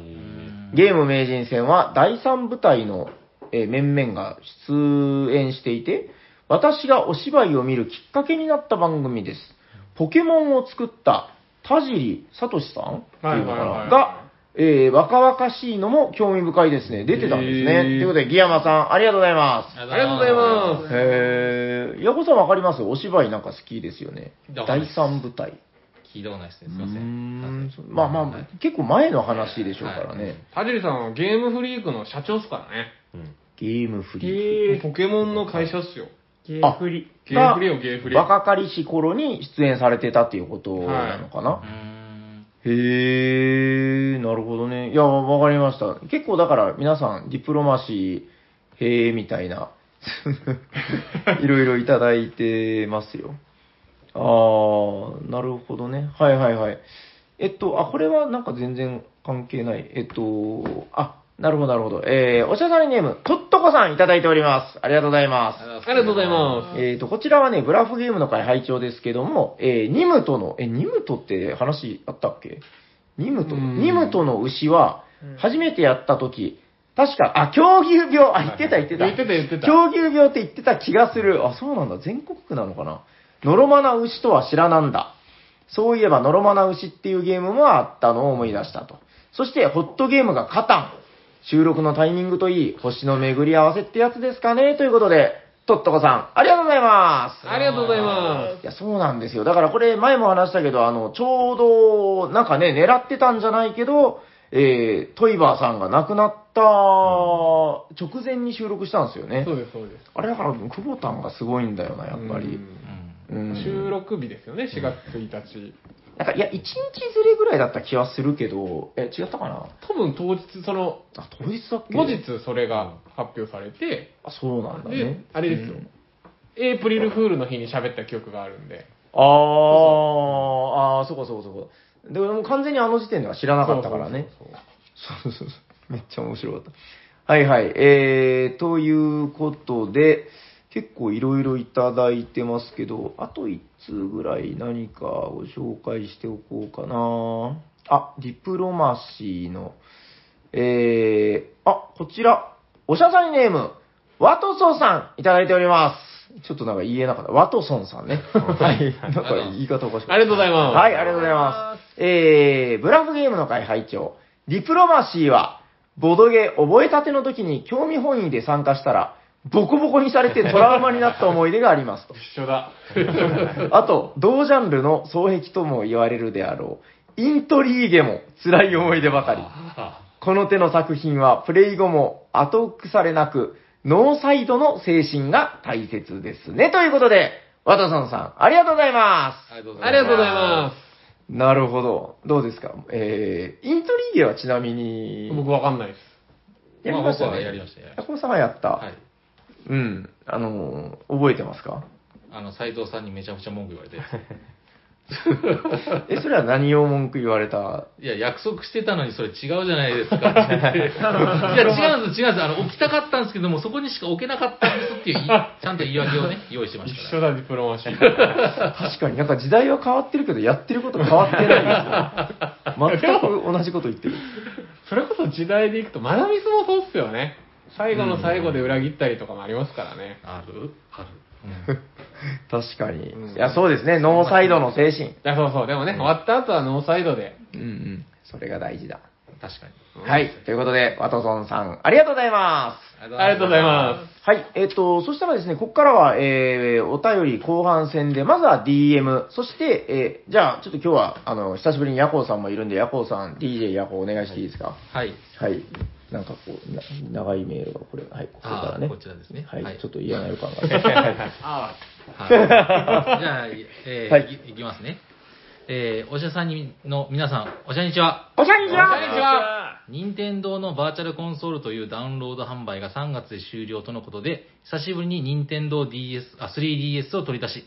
ゲーム名人戦は第3部隊の、えー面々が出演していて、私がお芝居を見るきっかけになった番組です。ポケモンを作った田尻聡さんっていうのかな、はいはいはいが、えー若々しいのも興味深いですね。出てたんですね。ということで、ギヤマさん、ありがとうございます。ありがとうございます。へー、ヤコさんわかります？お芝居なんか好きですよね。第わかんないです3部隊。聞いたことないですね。うすいませーんん。まあまあ、はい結構前の話でしょうからね。田尻さんはゲームフリークの社長っすからね。うんゲームフリーゲポケモンの会社っすよ。ー、ゲーフリ。ゲーフリーよ、ゲーフク。リー。若かりし頃に出演されてたっていうことなのかな、うーん。へー、なるほどね。いや、わかりました。結構だから皆さん、ディプロマシー、へーみたいな、[LAUGHS] いろいろいただいてますよ。あー、なるほどね。はいはいはい。えっと、あ、これはなんか全然関係ない。えっと、あ、なるほどなるほど。えー、おしゃさりネーム、とっとこさんいただいております。ありがとうございます。ありがとうございます。えー、と、こちらはね、ブラフゲームの会拝聴ですけども、えー、ニムトの、え、ニムトって話あったっけ？ニムトうんニムトの牛は、初めてやった時、確か、あ、狂牛病、あ、言ってた言ってた。言ってた言ってた。狂牛病って言ってた気がする。あ、そうなんだ。全国区なのかな。ノロマナ牛とは知らなんだ。そういえば、ノロマナ牛っていうゲームもあったのを思い出したと。そして、ホットゲームがカタン。収録のタイミングといい、星の巡り合わせってやつですかね。ということで、とっとこさん、ありがとうございます。ありがとうございまいや、そうなんですよ。だからこれ、前も話したけど、あの、ちょうど、なんかね、狙ってたんじゃないけど、えー、トイバーさんが亡くなった直前に収録したんですよねす。。そうです、そうです。あれだから、久保田がすごいんだよな、やっぱり。うん。収録日ですよね、4月1日。なんか、いや、1日ずれぐらいだった気はするけど、え、違ったかな？多分当日、その、あ、当日だっけ？後日それが発表されて、あ、そうなんだでね。、あれですようん。エイプリルフールの日に喋った記憶があるんで。あー、あー、そうかそうかそうか。でももう完全にあの時点では知らなかったからね。そうそうそう。めっちゃ面白かった。はいはい。えー、ということで、結構いろいろいただいてますけど、あと1通ぐらい何かご紹介しておこうかな。あ、ディプロマシーの、えー、あ、こちら、おしゃさんネーム、ワトソンさんいただいております。ちょっとなんか言えなかった。ワトソンさんね。はい。なんか言い方おかしかったありがとうございます。はい、ありがとうございます。えー、ブラフゲームの会拝聴ディプロマシーは、ボドゲ覚えたての時に興味本位で参加したら、ボコボコにされてトラウマになった思い出がありますと。[LAUGHS] 一緒だ。[LAUGHS] あと、同ジャンルの双璧とも言われるであろう、イントリーゲも辛い思い出ばかり。あこの手の作品はプレイ後も後腐れなく、ノーサイドの精神が大切ですね。ということで、ワトソンさん、ありがとうございます。ありがとうごありがとうございまなるほど。どうですか？えー、イントリーゲはちなみにす。、僕わかんないです。やりましたね。まあ僕はやりましたやりましたヤコブさんはやった。はい。うん。あのー覚えてますか？あの、斎藤さんにめちゃくちゃ文句言われて。[LAUGHS] え、それは何を文句言われた？いや、約束してたのにそれ違うじゃないですかって言って。いや、違うんです、違うんです。あの、置きたかったんですけども、そこにしか置けなかったんですっていう、い [LAUGHS] ちゃんと言い訳をね、用意してました。一緒だ、ディプロマシー。[LAUGHS] 確かになんか時代は変わってるけど、やってること変わってないですよ。全く同じこと言ってる。それこそ時代でいくと、マダミスもそうっすよね。最後の最後で裏切ったりとかもありますからね。ある？ある。うん [LAUGHS] 確かに。うんいや、そうですね。ノーサイドの精神。いや、そうそう。でもね、終わった後はノーサイドで。うんうん。それが大事だ。確かに。はい。ということで、ワトソンさん、ありがとうございます。ありがとうございます。はい。えっ、と、そしたらですね、ここからは、えー、お便り後半戦で、まずは DM、そして、えー、じゃあ、ちょっと今日は、あの、久しぶりにヤコウさんもいるんで、ヤコウさん、DJ ヤコウお願いしていいですか？はい。はい。なんかこう、な長いメールがこれ、はい、ここからね。あーこちらですねはい。はいちょっと嫌な予感が。[LAUGHS] [LAUGHS] あはい、じゃあ、えーはいい、いきますね。えーお医者さんにの皆さん、おしゃにちは。おしゃにちはこんにちは。任天堂のバーチャルコンソールというダウンロード販売が3月で終了とのことで、久しぶりに任天堂 DS、あ、3DS を取り出し、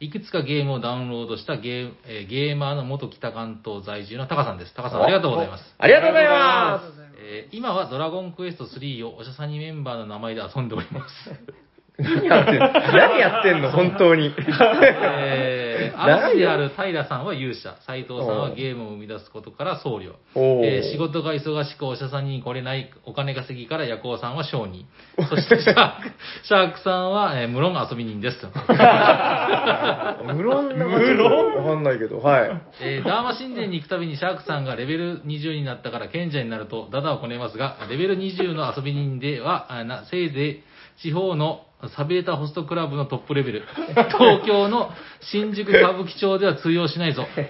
いくつかゲームをダウンロードしたゲー,、えーゲーマーの元北関東在住のタカさんです。タカさんありがとうございます。ありがとうございます。えー今はドラゴンクエスト3をおしゃさんにメンバーの名前で遊んでおります。何やってんの？何やってんの？本当に。えー、嵐である平さんは勇者、斉藤さんはゲームを生み出すことから僧侶、えー仕事が忙しくお医者さんに来れないお金稼ぎから夜行さんは商人、[LAUGHS] そしてシャークシャークさんは、えー無論遊び人です。と。[LAUGHS] 無論？なんかちょっとわかんないけど、はい。えーダーマ神殿に行くたびにシャークさんがレベル20になったから賢者になるとダダをこねますが、レベル20の遊び人では、あなせいぜい地方のサビレタホストクラブのトップレベル、[LAUGHS] 東京の新宿歌舞伎町では通用しないぞ。[LAUGHS] え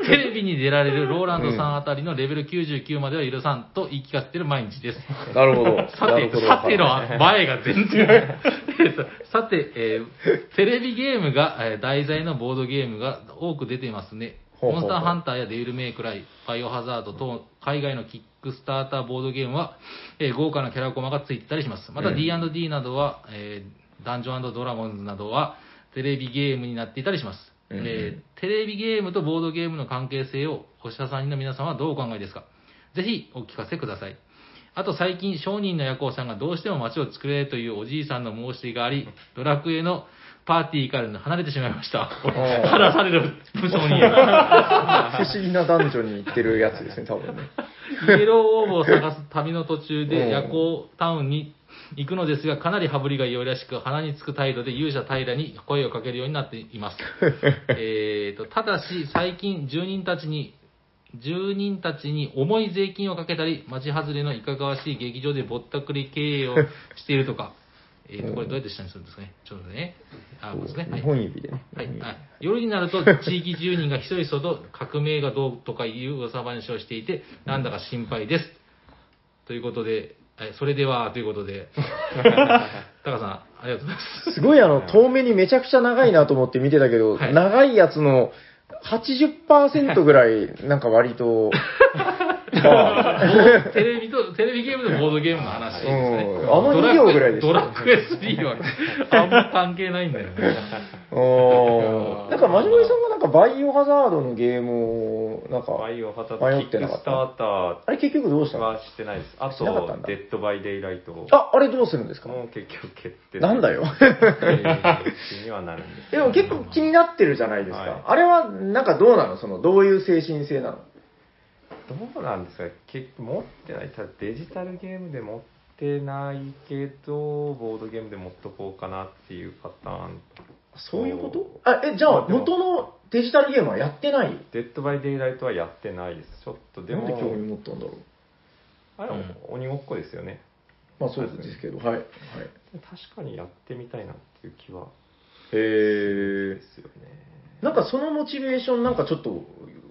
ーテレビに出られるローランドさんあたりのレベル99までは許さんと言い聞かせてる毎日です。なるほど。さてなるほ、どさての前が全然。えっとさて、えーテレビゲームが、えー題材のボードゲームが多く出ていますね。モンスターハンターやデビルメイクライ、バイオハザード等、海外のキックスターターボードゲームは、えー豪華なキャラコマがついてたりします。またうん D&D などは、えーダンジョンドラゴンズなどは、テレビゲームになっていたりします。うんえーテレビゲームとボードゲームの関係性を、お医者さんの皆さんはどうお考えですかぜひお聞かせください。あと最近、商人の夜行さんがどうしても街を作れというおじいさんの申し出があり、ドラクエのパーティーから離れてしまいました。話される部署に。[LAUGHS] 不思議な男女に行ってるやつですね、多分ね。イエローオーブを探す旅の途中うんで夜行タウンに行くのですが、かなり羽振りが良いらしく、鼻につく態度で勇者平に声をかけるようになっています。[LAUGHS] えーと、ただし、最近住人たちに、住人たちに重い税金をかけたり、町外れのいかがわしい劇場でぼったくり経営をしているとか、えーと、これどうやって下にするんですかね？ちょっとね。あ、こうですね。はい日本指でね。はい、はい。夜になると地域住人がひそひそと革命がどうとかいう噂話をしていて、なんだか心配です。ということで、えそれでは、ということで、[LAUGHS] タカさん、ありがとうございます。すごいあの、遠目にめちゃくちゃ長いなと思って見てたけど、はい長いやつの80%ぐらい、なんか割と、ま [LAUGHS] あテレビと、テレビゲームとボードゲームの話ですね。うんあの2行ぐらいでしたドラクエドラクエ3はあんま関係ないんだよね。なんか、マジモリさんがなんかバイオハザードのゲームを、なんか、バイオハザー迷ドキってなかった？ックスタータあれ結局どうしたの？ーはしてないです。あと、だデッドバイデイライトあ、あれどうするんですか？もう結局決定なんだよ。気にはなるんですでも結構気になってるじゃないですか。はいあれは、なんかどうなのその、どういう精神性なのどうなんですか結局持ってないただデジタルゲームで持ってないけどボードゲームで持っとこうかなっていうパターンそういうこと？あ、え、じゃあ、元のデジタルゲームはやってない？デッドバイデイライトはやってないです。ちょっとでもなんで興味持ったんだろう。あれは鬼ごっこですよね。まあそうですけど、はい。はい、確かにやってみたいなっていう気はへー。ですよね。なんかそのモチベーション、なんかちょっと、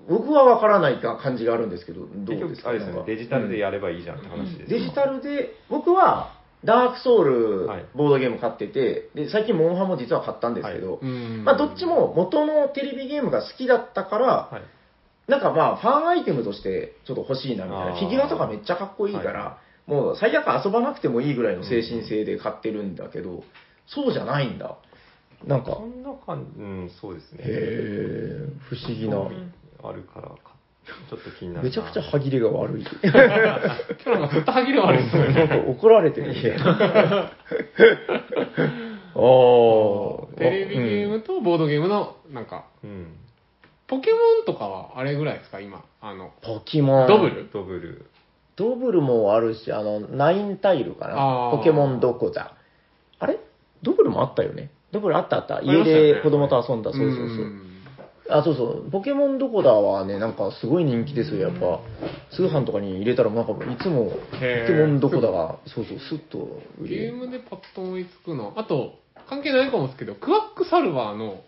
僕はわからないか感じがあるんですけど、どう結ですか？ねデジタルでやればいいじゃんって話です、デジタルで、僕は、ダークソウルはい。ボードゲーム買ってて、で、最近モンハンも実は買ったんですけど、うん。まあどっちも元のテレビゲームが好きだったから、はい。なんかまあファンアイテムとしてちょっと欲しいなみたいな、フィギュアとかめっちゃかっこいいから、はもう最悪遊ばなくてもいいぐらいの精神性で買ってるんだけど、そうじゃないんだ。なんか。そ、んな感じうんそうですね。へえ、不思議な。あるからかちょっと気になるなめちゃくちゃ歯切れが悪い。[LAUGHS] 今日なんかずっと歯切れ悪いです。なんか怒られてるみたいな。[LAUGHS] ああ。[LAUGHS] テレビゲームとボードゲームの、なんか、うんポケモンとかはあれぐらいですか、今。あの、ポケモン。ドブル？ドブルドブルもあるし、あの、ナインタイルかあな。ーポケモンどこだ？あれ？ドブルもあったよね。ドブルあったあった。家りましたよねで子供と遊んだ。そうそうそう。あ、そうそう。ポケモンどこだはね、なんかすごい人気ですよ、やっぱ。通販とかに入れたら、なんかいつも、ポケモンどこだが、そうそう、スッと売れゲームでパッと思いつくの。あと、関係ないかもですけど、クワックサルバーの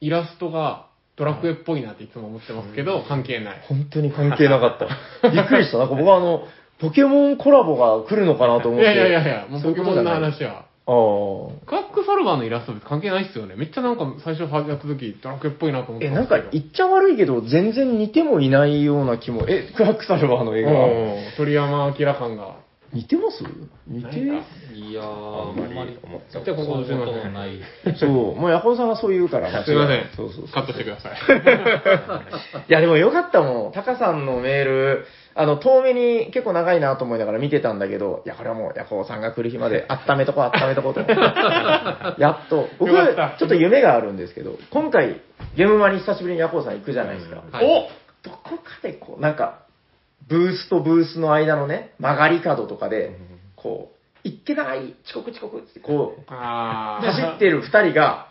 イラストがドラクエっぽいなっていつも思ってますけど、関係ない。本当に関係なかった。[LAUGHS] びっくりした。なんか僕はあの、ポケモンコラボが来るのかなと思って。いやいやいやいや、もうポケモンの話は。ああ。クワックサルバーのイラスト関係ないっすよね。めっちゃなんか最初やった時ドラクエっぽいなと思ってえ、まなん。か言っちゃ悪いけど、全然似てもいないような気も。え、クラックサルバーの映画。うん鳥山明感が。似てます？似て？なんかいやー、あんまりあんまり思ったことない。そう、もうヤホーさんがそう言うからすいません。そうそうそう。カットしてください。[LAUGHS] いや、でもよかったもん。タカさんのメール、あの、遠目に結構長いなと思いながら見てたんだけど、いや、これはもう、ヤホーさんが来る日まで [LAUGHS] 温めとこう、温めとこうと。[LAUGHS] やっと。僕、よかったちょっと夢があるんですけど、今回、ゲームマに久しぶりにヤホーさん行くじゃないですか。はいおどこかでこう、なんか、ブースとブースの間のね、曲がり角とかで、こう、いっけない、遅刻遅刻って、こう、走ってる二人が、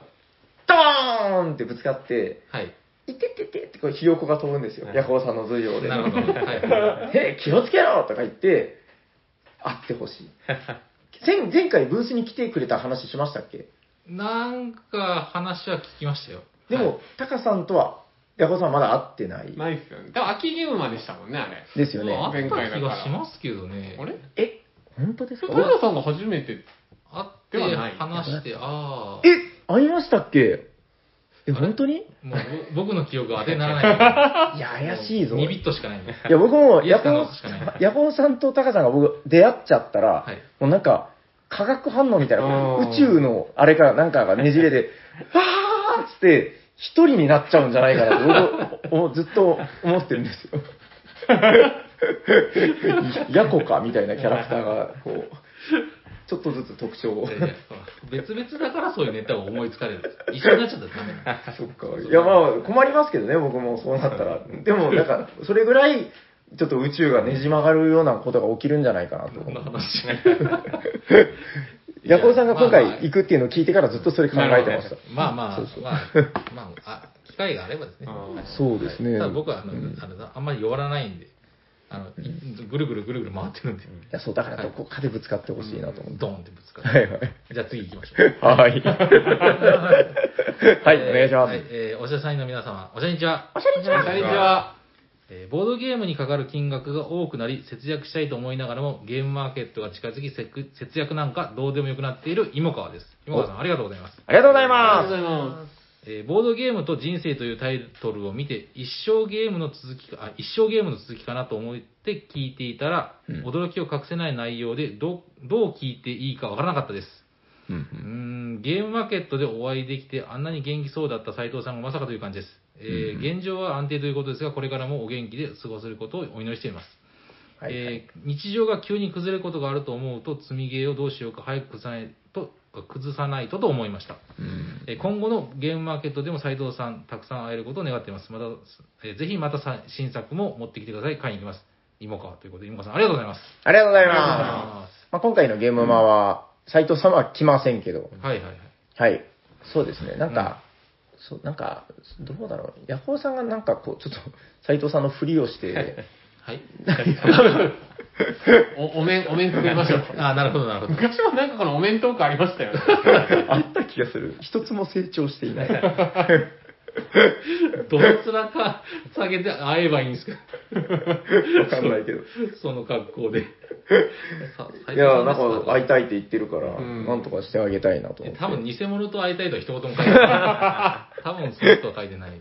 ドーンってぶつかって、はい。いてててってこうひよこが飛ぶんですよ。ヤホーさんの随行で。なるほど。はい。[LAUGHS] へ気をつけろとか言って、会ってほしい。[LAUGHS] 前前回ブースに来てくれた話しましたっけ？なんか話は聞きましたよ。でも、タカさんとは、ヤホーさんまだ会ってない。ないっすよね。でも秋ゲームまでしたもんね、あれ。ですよね。まあ、あった前回だから気がしますけどね。あれ？え、本当ですか？田さんが初めて。会って話して、ああ。え、会いましたっけ？え、本当に？いもうぼ僕の記憶が当てにならない。[LAUGHS] や、怪しいぞ。2ビットしかないんで。いや、僕も、[LAUGHS] イエスかヤホノーしかないー、ヤホーさんとタカさんが僕、出会っちゃったら、はいもうなんか、化学反応みたいな、宇宙のあれかなんかがねじれで、[LAUGHS] わーっつって、一人になっちゃうんじゃないかなと、僕おずっと思ってるんですよ。ヤコかみたいなキャラクターが、こう、ちょっとずつ特徴をい。やいや別々だからそういうネタを思いつかれるんです。一緒になっちゃったらダメなんで [LAUGHS] そっか。いや、まあ、困りますけどね、僕もそうなったら。[LAUGHS] でも、なんか、それぐらい、ちょっと宇宙がねじ曲がるようなことが起きるんじゃないかなと。す。こんな話。[LAUGHS] ヤコウさんが今まあまあ回行くっていうのを聞いてからずっとそれ考えてました。まあまあそうそう、まあ、まあ、あ機会があればですね。うんはいそうですねただ僕はあの、うんあのあんまり弱らないんで、あの、いぐるぐるぐるぐる回ってるんで、いや、そう、だからどこかでぶつかってほしいなと思って。ドンってぶつかる。はいはい。じゃあ次行きましょう。はい。[LAUGHS] はい、お願いします。はい、えーおしゃさんの皆様、おしゃにちは。こんにちは。えーボードゲームにかかる金額が多くなり、節約したいと思いながらも、ゲームマーケットが近づき、せく節約なんかどうでもよくなっている芋川です。芋川さん、ありがとうございます。ありがとうございありがまとうございまえーボードゲームと人生というタイトルを見て、一生ゲームの続きか、あ一生ゲームの続きかなと思って聞いていたら、うん驚きを隠せない内容で、どう、どう聞いていいかわからなかったです。す。うんうーん、ゲームマーケットでお会いできて、あんなに元気そうだった斉藤さんがまさかという感じです。えーうん現状は安定ということですが、これからもお元気で過ごせることをお祈りしています。はいはいえー日常が急に崩れることがあると思うと、積みゲーをどうしようか早く崩さないと、崩さないとと思いました。うんえー今後のゲームマーケットでも斉藤さん、たくさん会えることを願っています。また、えーぜひまたさ新作も持ってきてください。買いに行きます。芋川ということで、芋川さん、ありがとうございます。ありがとうございま。ますまあ、今回のゲームマは、斉藤さんは来ませんけど、す。はいはいはい。はい。そうですね。なんか、そう、なんか、どうだろう。ヤホーさんがなんかこう、ちょっと、斉藤さんのふりをして、はい。お、お面、お面作りましょう。[LAUGHS] あーなるほどなるほど。昔はなんかこのお面トークありましたよね。[LAUGHS] あった気がする。一つも成長していない。[LAUGHS] どの面か下げて会えばいいんですか？わかんないけど。その格好で。さいや、なんか？会いいたいって言ってるから、うんなんとかしてあげたいなと。多分偽物と会いたいとは一言も書いてない。多分そうとは書いてない。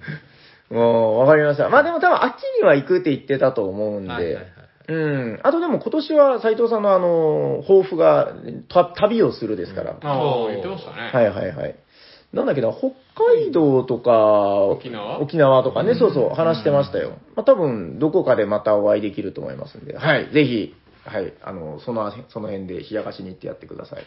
もう、わかりました。まあでも多分秋には行くって言ってたと思うんで。はいはいはいうん。あとでも今年は斉藤さんのあの、抱負が、た旅をするですから。ああ、言ってましたね。はいはいはい。なんだっけな、北海道とか、沖縄？沖縄とかね、そうそう、話してましたよ。まあ多分、どこかでまたお会いできると思いますんで、はい、ぜひ、はい、あの、その、その辺で冷やかしに行ってやってください。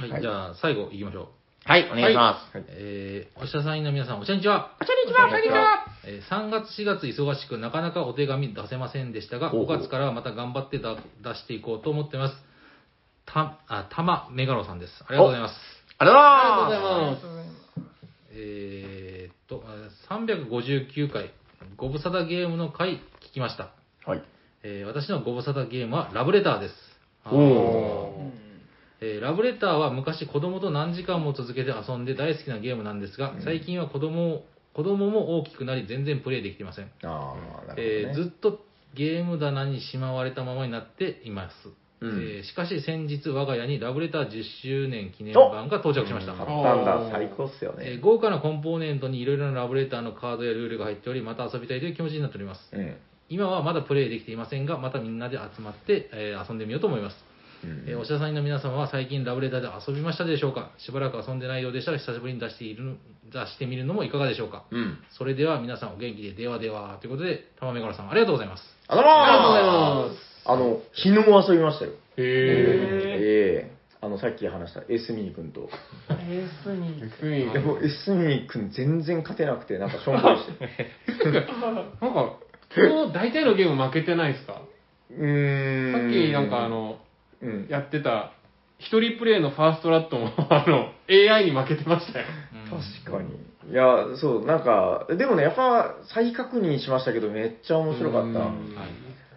はい、はいじゃあ最後行きましょう。はい、お願いします。えー、お医者さんの皆さん、おしゃにちは。こんにちは、こんにちは。えー3月、4月忙しく、なかなかお手紙出せませんでしたが、5ほうほう月からはまた頑張ってだ出していこうと思ってます。た、あ、たまメガロさんです。ありがとうございます。ありがとうございます。がとうございます。えーっと、あ359回、ご無沙汰ゲームの回聞きました。はい。えー私のご無沙汰ゲームはラブレターです。おえーラブレターは昔子供と何時間も続けて遊んで大好きなゲームなんですが、最近は子供を子供も大きくなり全然プレイできていません。ああ、なるほど、ねえーずっとゲーム棚にしまわれたままになっています。うんえーしかし先日我が家にラブレター10周年記念版が到着しました。買ったんだ、最高っすよえーね。豪華なコンポーネントにいろいろなラブレターのカードやルールが入っており、また遊びたいという気持ちになっております。うん。今はまだプレイできていませんが、またみんなで集まって、えー遊んでみようと思います。うんえーおしゃさんの皆様は最近ラブレターで遊びましたでしょうか？しばらく遊んでないようでしたら久しぶりに出している出してみるのもいかがでしょうか？うん。それでは皆さんお元気でではではということで玉目からさんありがとうございますありがとうありがとうございます。あの、昨日も遊びましたよ。へええあの、さっき話したエスミー君と。エースに。ぇー。でも、エスミー君全然勝てなくて、なんかしょんぼりして。[LAUGHS] なんか、今日大体のゲーム負けてないですか？うーん。さっきなんかあ、の、うん。やってた、一人プレイのファーストラットも、[LAUGHS] あの、AI に負けてましたよ。確かに。いや、そう、なんか、でもね、やっぱ再確認しましたけど、めっちゃ面白かった。うん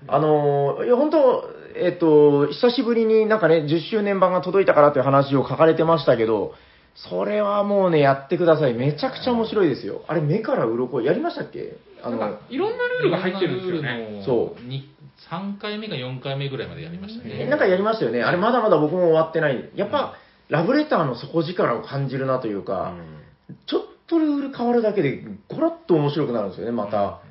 あのーいや、本当えっと、久しぶりになんかね、10周年版が届いたからという話を書かれてましたけど、それはもうね、やってください。めちゃくちゃ面白いですよ。あれ、目から鱗やりましたっけ？あの、なんか、いろんなルールが入ってるんですよね。そうに3回目か4回目ぐらいまでやりましたねなんかやりましたよね。あれ、まだまだ僕も終わってない。やっぱ、ラブレターの底力を感じるなというか、ちょっとルール変わるだけで、ゴロッと面白くなるんですよね、また。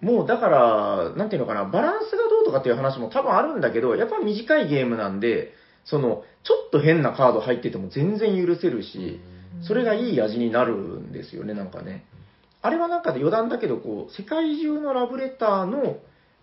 もうだから、なんていうのかな、バランスがどうとかっていう話も多分あるんだけど、やっぱ短いゲームなんで、その、ちょっと変なカード入ってても全然許せるし、それがいい味になるんですよね、なんかね。あれはなんか余談だけど、こう、世界中のラブレターの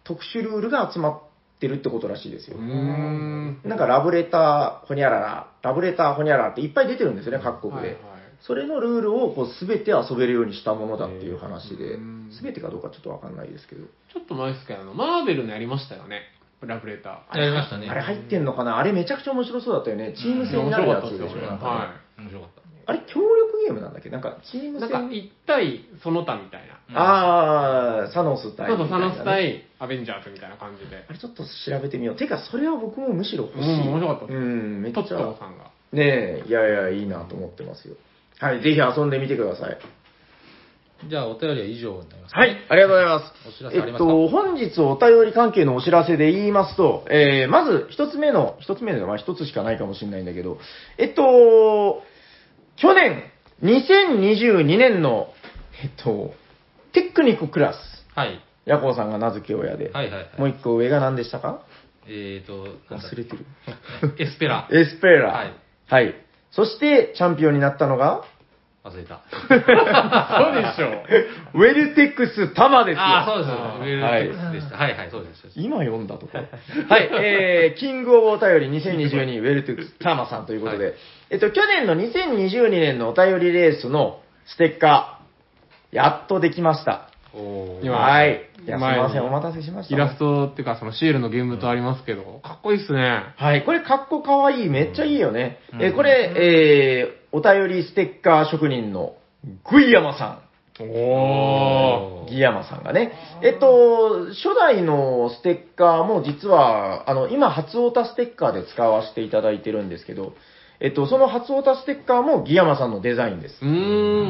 特殊ルールが集まってるってことらしいですよ。なんかラブレター、ホニャララ、ラブレター、ホニャララっていっぱい出てるんですよね、各国で。はいはいそれのルールをこう全て遊べるようにしたものだっていう話でうん、全てかどうかちょっとわかんないですけど。ちょっと前ですけど、あの、マーベルのやりましたよね。ラブレター。やりましたねあれ入ってんのかな？あれめちゃくちゃ面白そうだったよね。チーム戦になるやつでしょ。は面白かったあれ協力ゲームなんだっけ？なんかチームなん戦。か、一対その他みたいな。あー、サノス対そうそう、サノス対アベンジャーズみたいな感じで。あれちょっと調べてみよう。てか、それは僕もむしろ欲しい。うん面白かったですうん、めっちゃ。トットーさんが。ねえ、いやいや、いいなと思ってますよ。はい、ぜひ遊んでみてください。じゃあお便りは以上になります、はい、ありがとうございます。お知らせありますか？えっと、本日お便り関係のお知らせで言いますと、えー、まず一つ目の、一つ目の、まあ一つしかないかもしれないんだけど、えっと、去年、2022年の、えっと、テクニッククラス、はい。ヤコウさんが名付け親で、はいはいはい。もう一個上が何でしたか？えーとなんだ忘れてる。エスペラ。[LAUGHS] エスペラ。はい。はい。そして、チャンピオンになったのが、忘れた。そうでしょ。う。ウェルテックスタマですよ。ああそうです。ウェルテックスでしたはい。はいそうです。そうです。今読んだとか。[LAUGHS] はい、えー、キングオブお便り2022ウェルテックスターマさんということで、はい。えっと、去年の2022年のお便りレースのステッカー、やっとできました。今はい。いや、すみ前にません、お待たせしました。イラストっていうか、そのシールのゲームとありますけど、かっこいいっすね。はい、これかっこかわいい、めっちゃいいよね。うんえーこれ、えー、お便りステッカー職人のグイヤマさん。おギヤマさんがね。えっと、初代のステッカーも実は、あの、今、初オタステッカーで使わせていただいてるんですけど、えっと、その初オタステッカーもギヤマさんのデザインですう。ー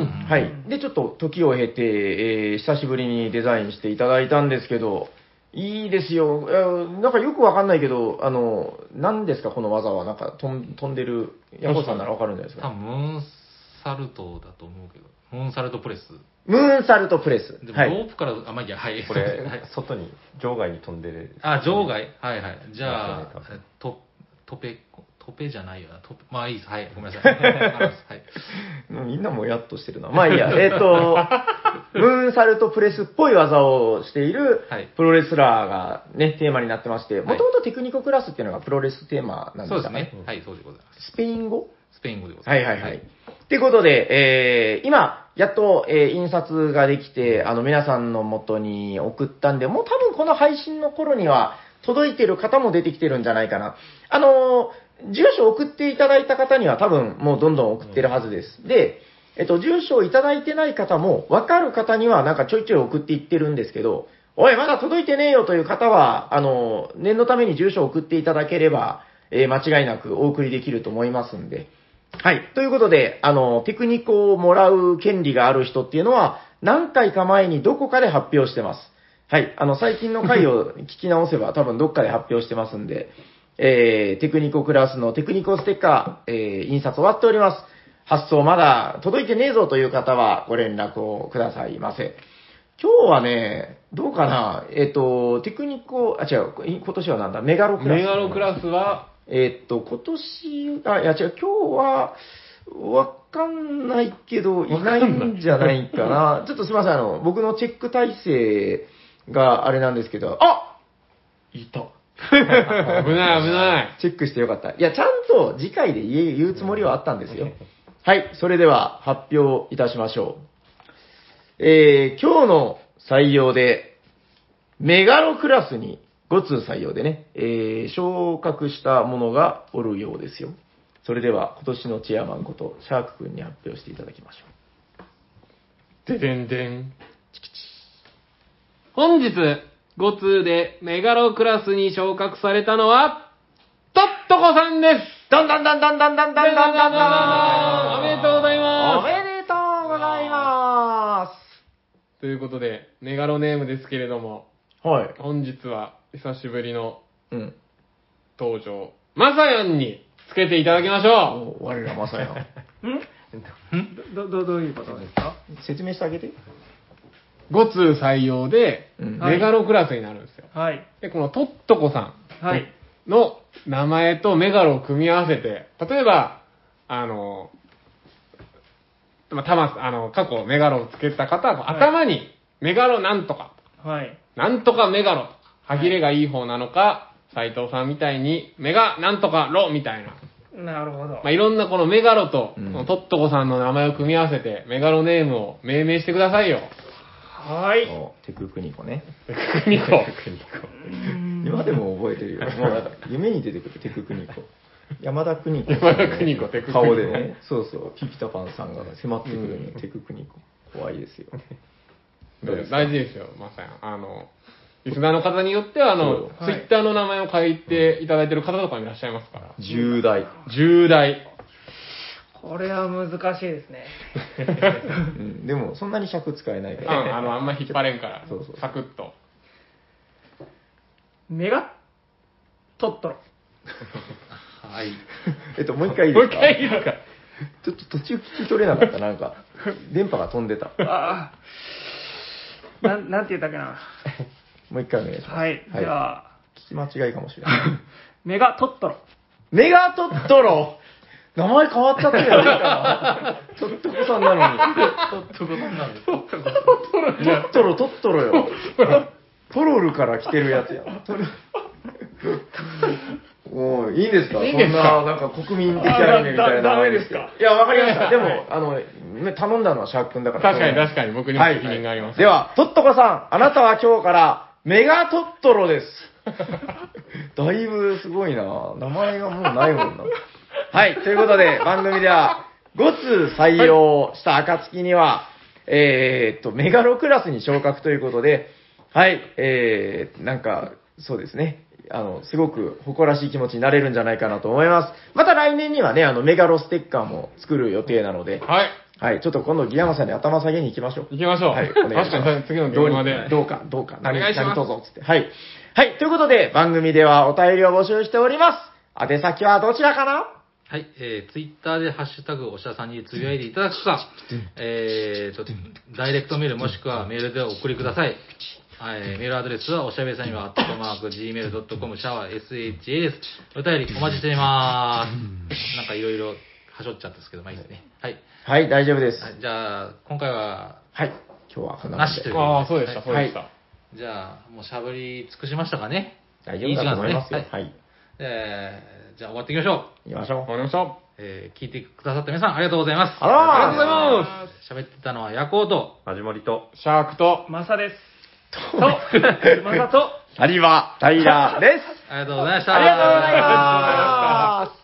ん。はい。で、ちょっと時を経て、えー久しぶりにデザインしていただいたんですけど、いいですよ。えーなんかよくわかんないけど、あの、何ですか、この技は？なんか飛ん飛んでる、ヤコさんならわかるんじゃないですか？多分ムーンサルトだと思うけどムーンサルトプレスムーンサルトプレス。でもはい。ロープから、あまあいいやはいこれはい、外に、場外に飛んでる。あ場外？はいはいじゃあそうですねトトペトペじゃないよな。トペまあいいです。はい。ごめんなさい。[LAUGHS] はい。もうみんなもやっとしてるな。まあいいや。[LAUGHS] えっ、と、ムーンサルトプレスっぽい技をしているはい。プロレスラーがね、テーマになってまして、い。もともとテクニコクラスっていうのがプロレステーマなんでそうですね。ねはいそうでございます。スペイン語？スペイン語でございます。はいはいはい。ってことで、えー、今、やっと、えー印刷ができて、あの、皆さんの元に送ったんで、もう多分この配信の頃には届いてる方も出てきてるんじゃないかな。あのー住所送っていただいた方には多分もうどんどん送ってるはずです。で、えっと、住所をいただいてない方も、わかる方にはなんかちょいちょい送っていってるんですけど、おい、まだ届いてねえよという方は、あの、念のために住所を送っていただければ、えー間違いなくお送りできると思いますんで。はい。ということで、あの、テクニコをもらう権利がある人っていうのは、何回か前にどこかで発表してます。はい。あの、最近の回を聞き直せば多分どっかで発表してますんで、えー、テクニコクラスのテクニコステッカー、えー、印刷終わっております。発送まだ届いてねえぞという方はご連絡をくださいませ。今日はね、どうかな？えっ、と、テクニコ、あ、違う、今年はなんだ、メガロクラス。メガロクラスは、えーっと、今年、あ、いや違う、今日は、わかんないけど、いないんじゃないかな。ちょっとすみません、あの、僕のチェック体制があれなんですけど、あいた。危ない [LAUGHS] 危ない。チェックしてよかった。いや、ちゃんと次回で言え言うつもりはあったんですよ。はい、それでは発表いたしましょう。えー、今日の採用で、メガロクラスに5通採用でね、えー、昇格したものがおるようですよ。それでは今年のチェアマンこと、シャーク君に発表していただきましょででんでん。本日、5通でメガロクラスに昇格されたのは、トットコさんですう。だんだんだんだんだんだんだんだんだんだんおめでとうございおますめでとうございますということで、メガロネームですけれども、はい。本日は久しぶりのうん。登場、まさやんにつけていただきましょお我らまさや。ど、ど、どういうことですか？説明してあげて。う。5通採用で、うんメガロクラスになるんですよ。はい。で、このトットコさんはい。の名前とメガロを組み合わせて、例えば、あの、まあ、たま、あの、過去メガロをつけた方は、はい頭にメガロなんとか、はい。なんとかメガロ、歯切れがいい方なのか、斉藤さんみたいにメガなんとかロみたいな。なるほど。まあ、いろんなこのメガロと、うんこのトットコさんの名前を組み合わせて、メガロネームを命名してくださいよ。はい。おテククニコね。テクニコ。今でも覚えてるよ。もうなんか夢に出てくるテククニコ。山田邦子、山田邦子テククニコ顔でね。そうそう。ピピタパンさんが迫ってくるのにテククニコ。怖いですよ。大事ですよ、まさやん。あの、リスナーの方によっては、あの、ツイッターの名前を書いていただいてる方とかもいらっしゃいますから。重大。重大。これは難しいですね。うん、でも、そんなに尺使えないかうん、ら。あの、あんま引っ張れんからそうそう、サクッと。メガトットロ。はい。えっと、もう一回いいもう一ですか回いいですか？ちょっと途中聞き取れなかった。なんか、電波が飛んでた。ああ。なん、なんて言ったっけな。もう一回お願いします。はい。じゃあ、聞き間違いかもしれない。メガトットロ。メガトットロ名前変わっちゃってるよ、トットコさんなのに。トットコさんなんです。トットロ、トットロよ。トロルから来てるやつや。トロもういいんですか？いいんですか？そんな、なんか国民的アニメみたいな。ダメですか？いや、わかりました。[LAUGHS] でも、あの、ね頼んだのはシャーク君だから。確かに確かに僕にも責任があります。では、トットコさん、あなたは今日からメガトットロです。[LAUGHS] だいぶすごいな名前がもうないもんな。はい、ということで、番組では5通採用した暁には、えーっと、メガロクラスに昇格ということで、はい、えー、なんか、そうですね。あの、すごく誇らしい気持ちになれるんじゃないかなと思います。また来年にはね、あの、メガロステッカーも作る予定なので、はい。はい、ちょっと今度ギヤマさんに頭下げに行きましょう。行きましょう。はい、お願いします。確かに次のどうに現場で。どうか、どうか、何、何卒、つって。はい。はい、ということで、番組ではお便りを募集しております。宛先はどちらかな？はい、えー、ツイッターでハッシュタグおしゃさんにつぶやいていただくか、えーと、ダイレクトメールもしくはメールでお送りください。はい、メールアドレスはおしゃべりさんには、アットマーク、gmail.com、シャワー SHA です。お便りお待ちしています。なんかいろいろはしょっちゃったんですけど、まあいいですね。はい。はい、大丈夫です。はいじゃあ、今回は、はい、今日はこんな感じでなしという。ああ、そうでした、そうでした。じゃあ、もうしゃぶり尽くしましたかね。大丈夫だと思いますよ。いい時間はい。えー、じゃあ終わっていきましょう。行きましょうわ。かりました。えー、聞いてくださった皆さん、ありがとうございます。あらありがとうございます。喋ってたのはヤコウと、始まりと、シャークと、マサです。と、[LAUGHS] マサと、有馬、平です。ありがとうございました。ありがとうございます。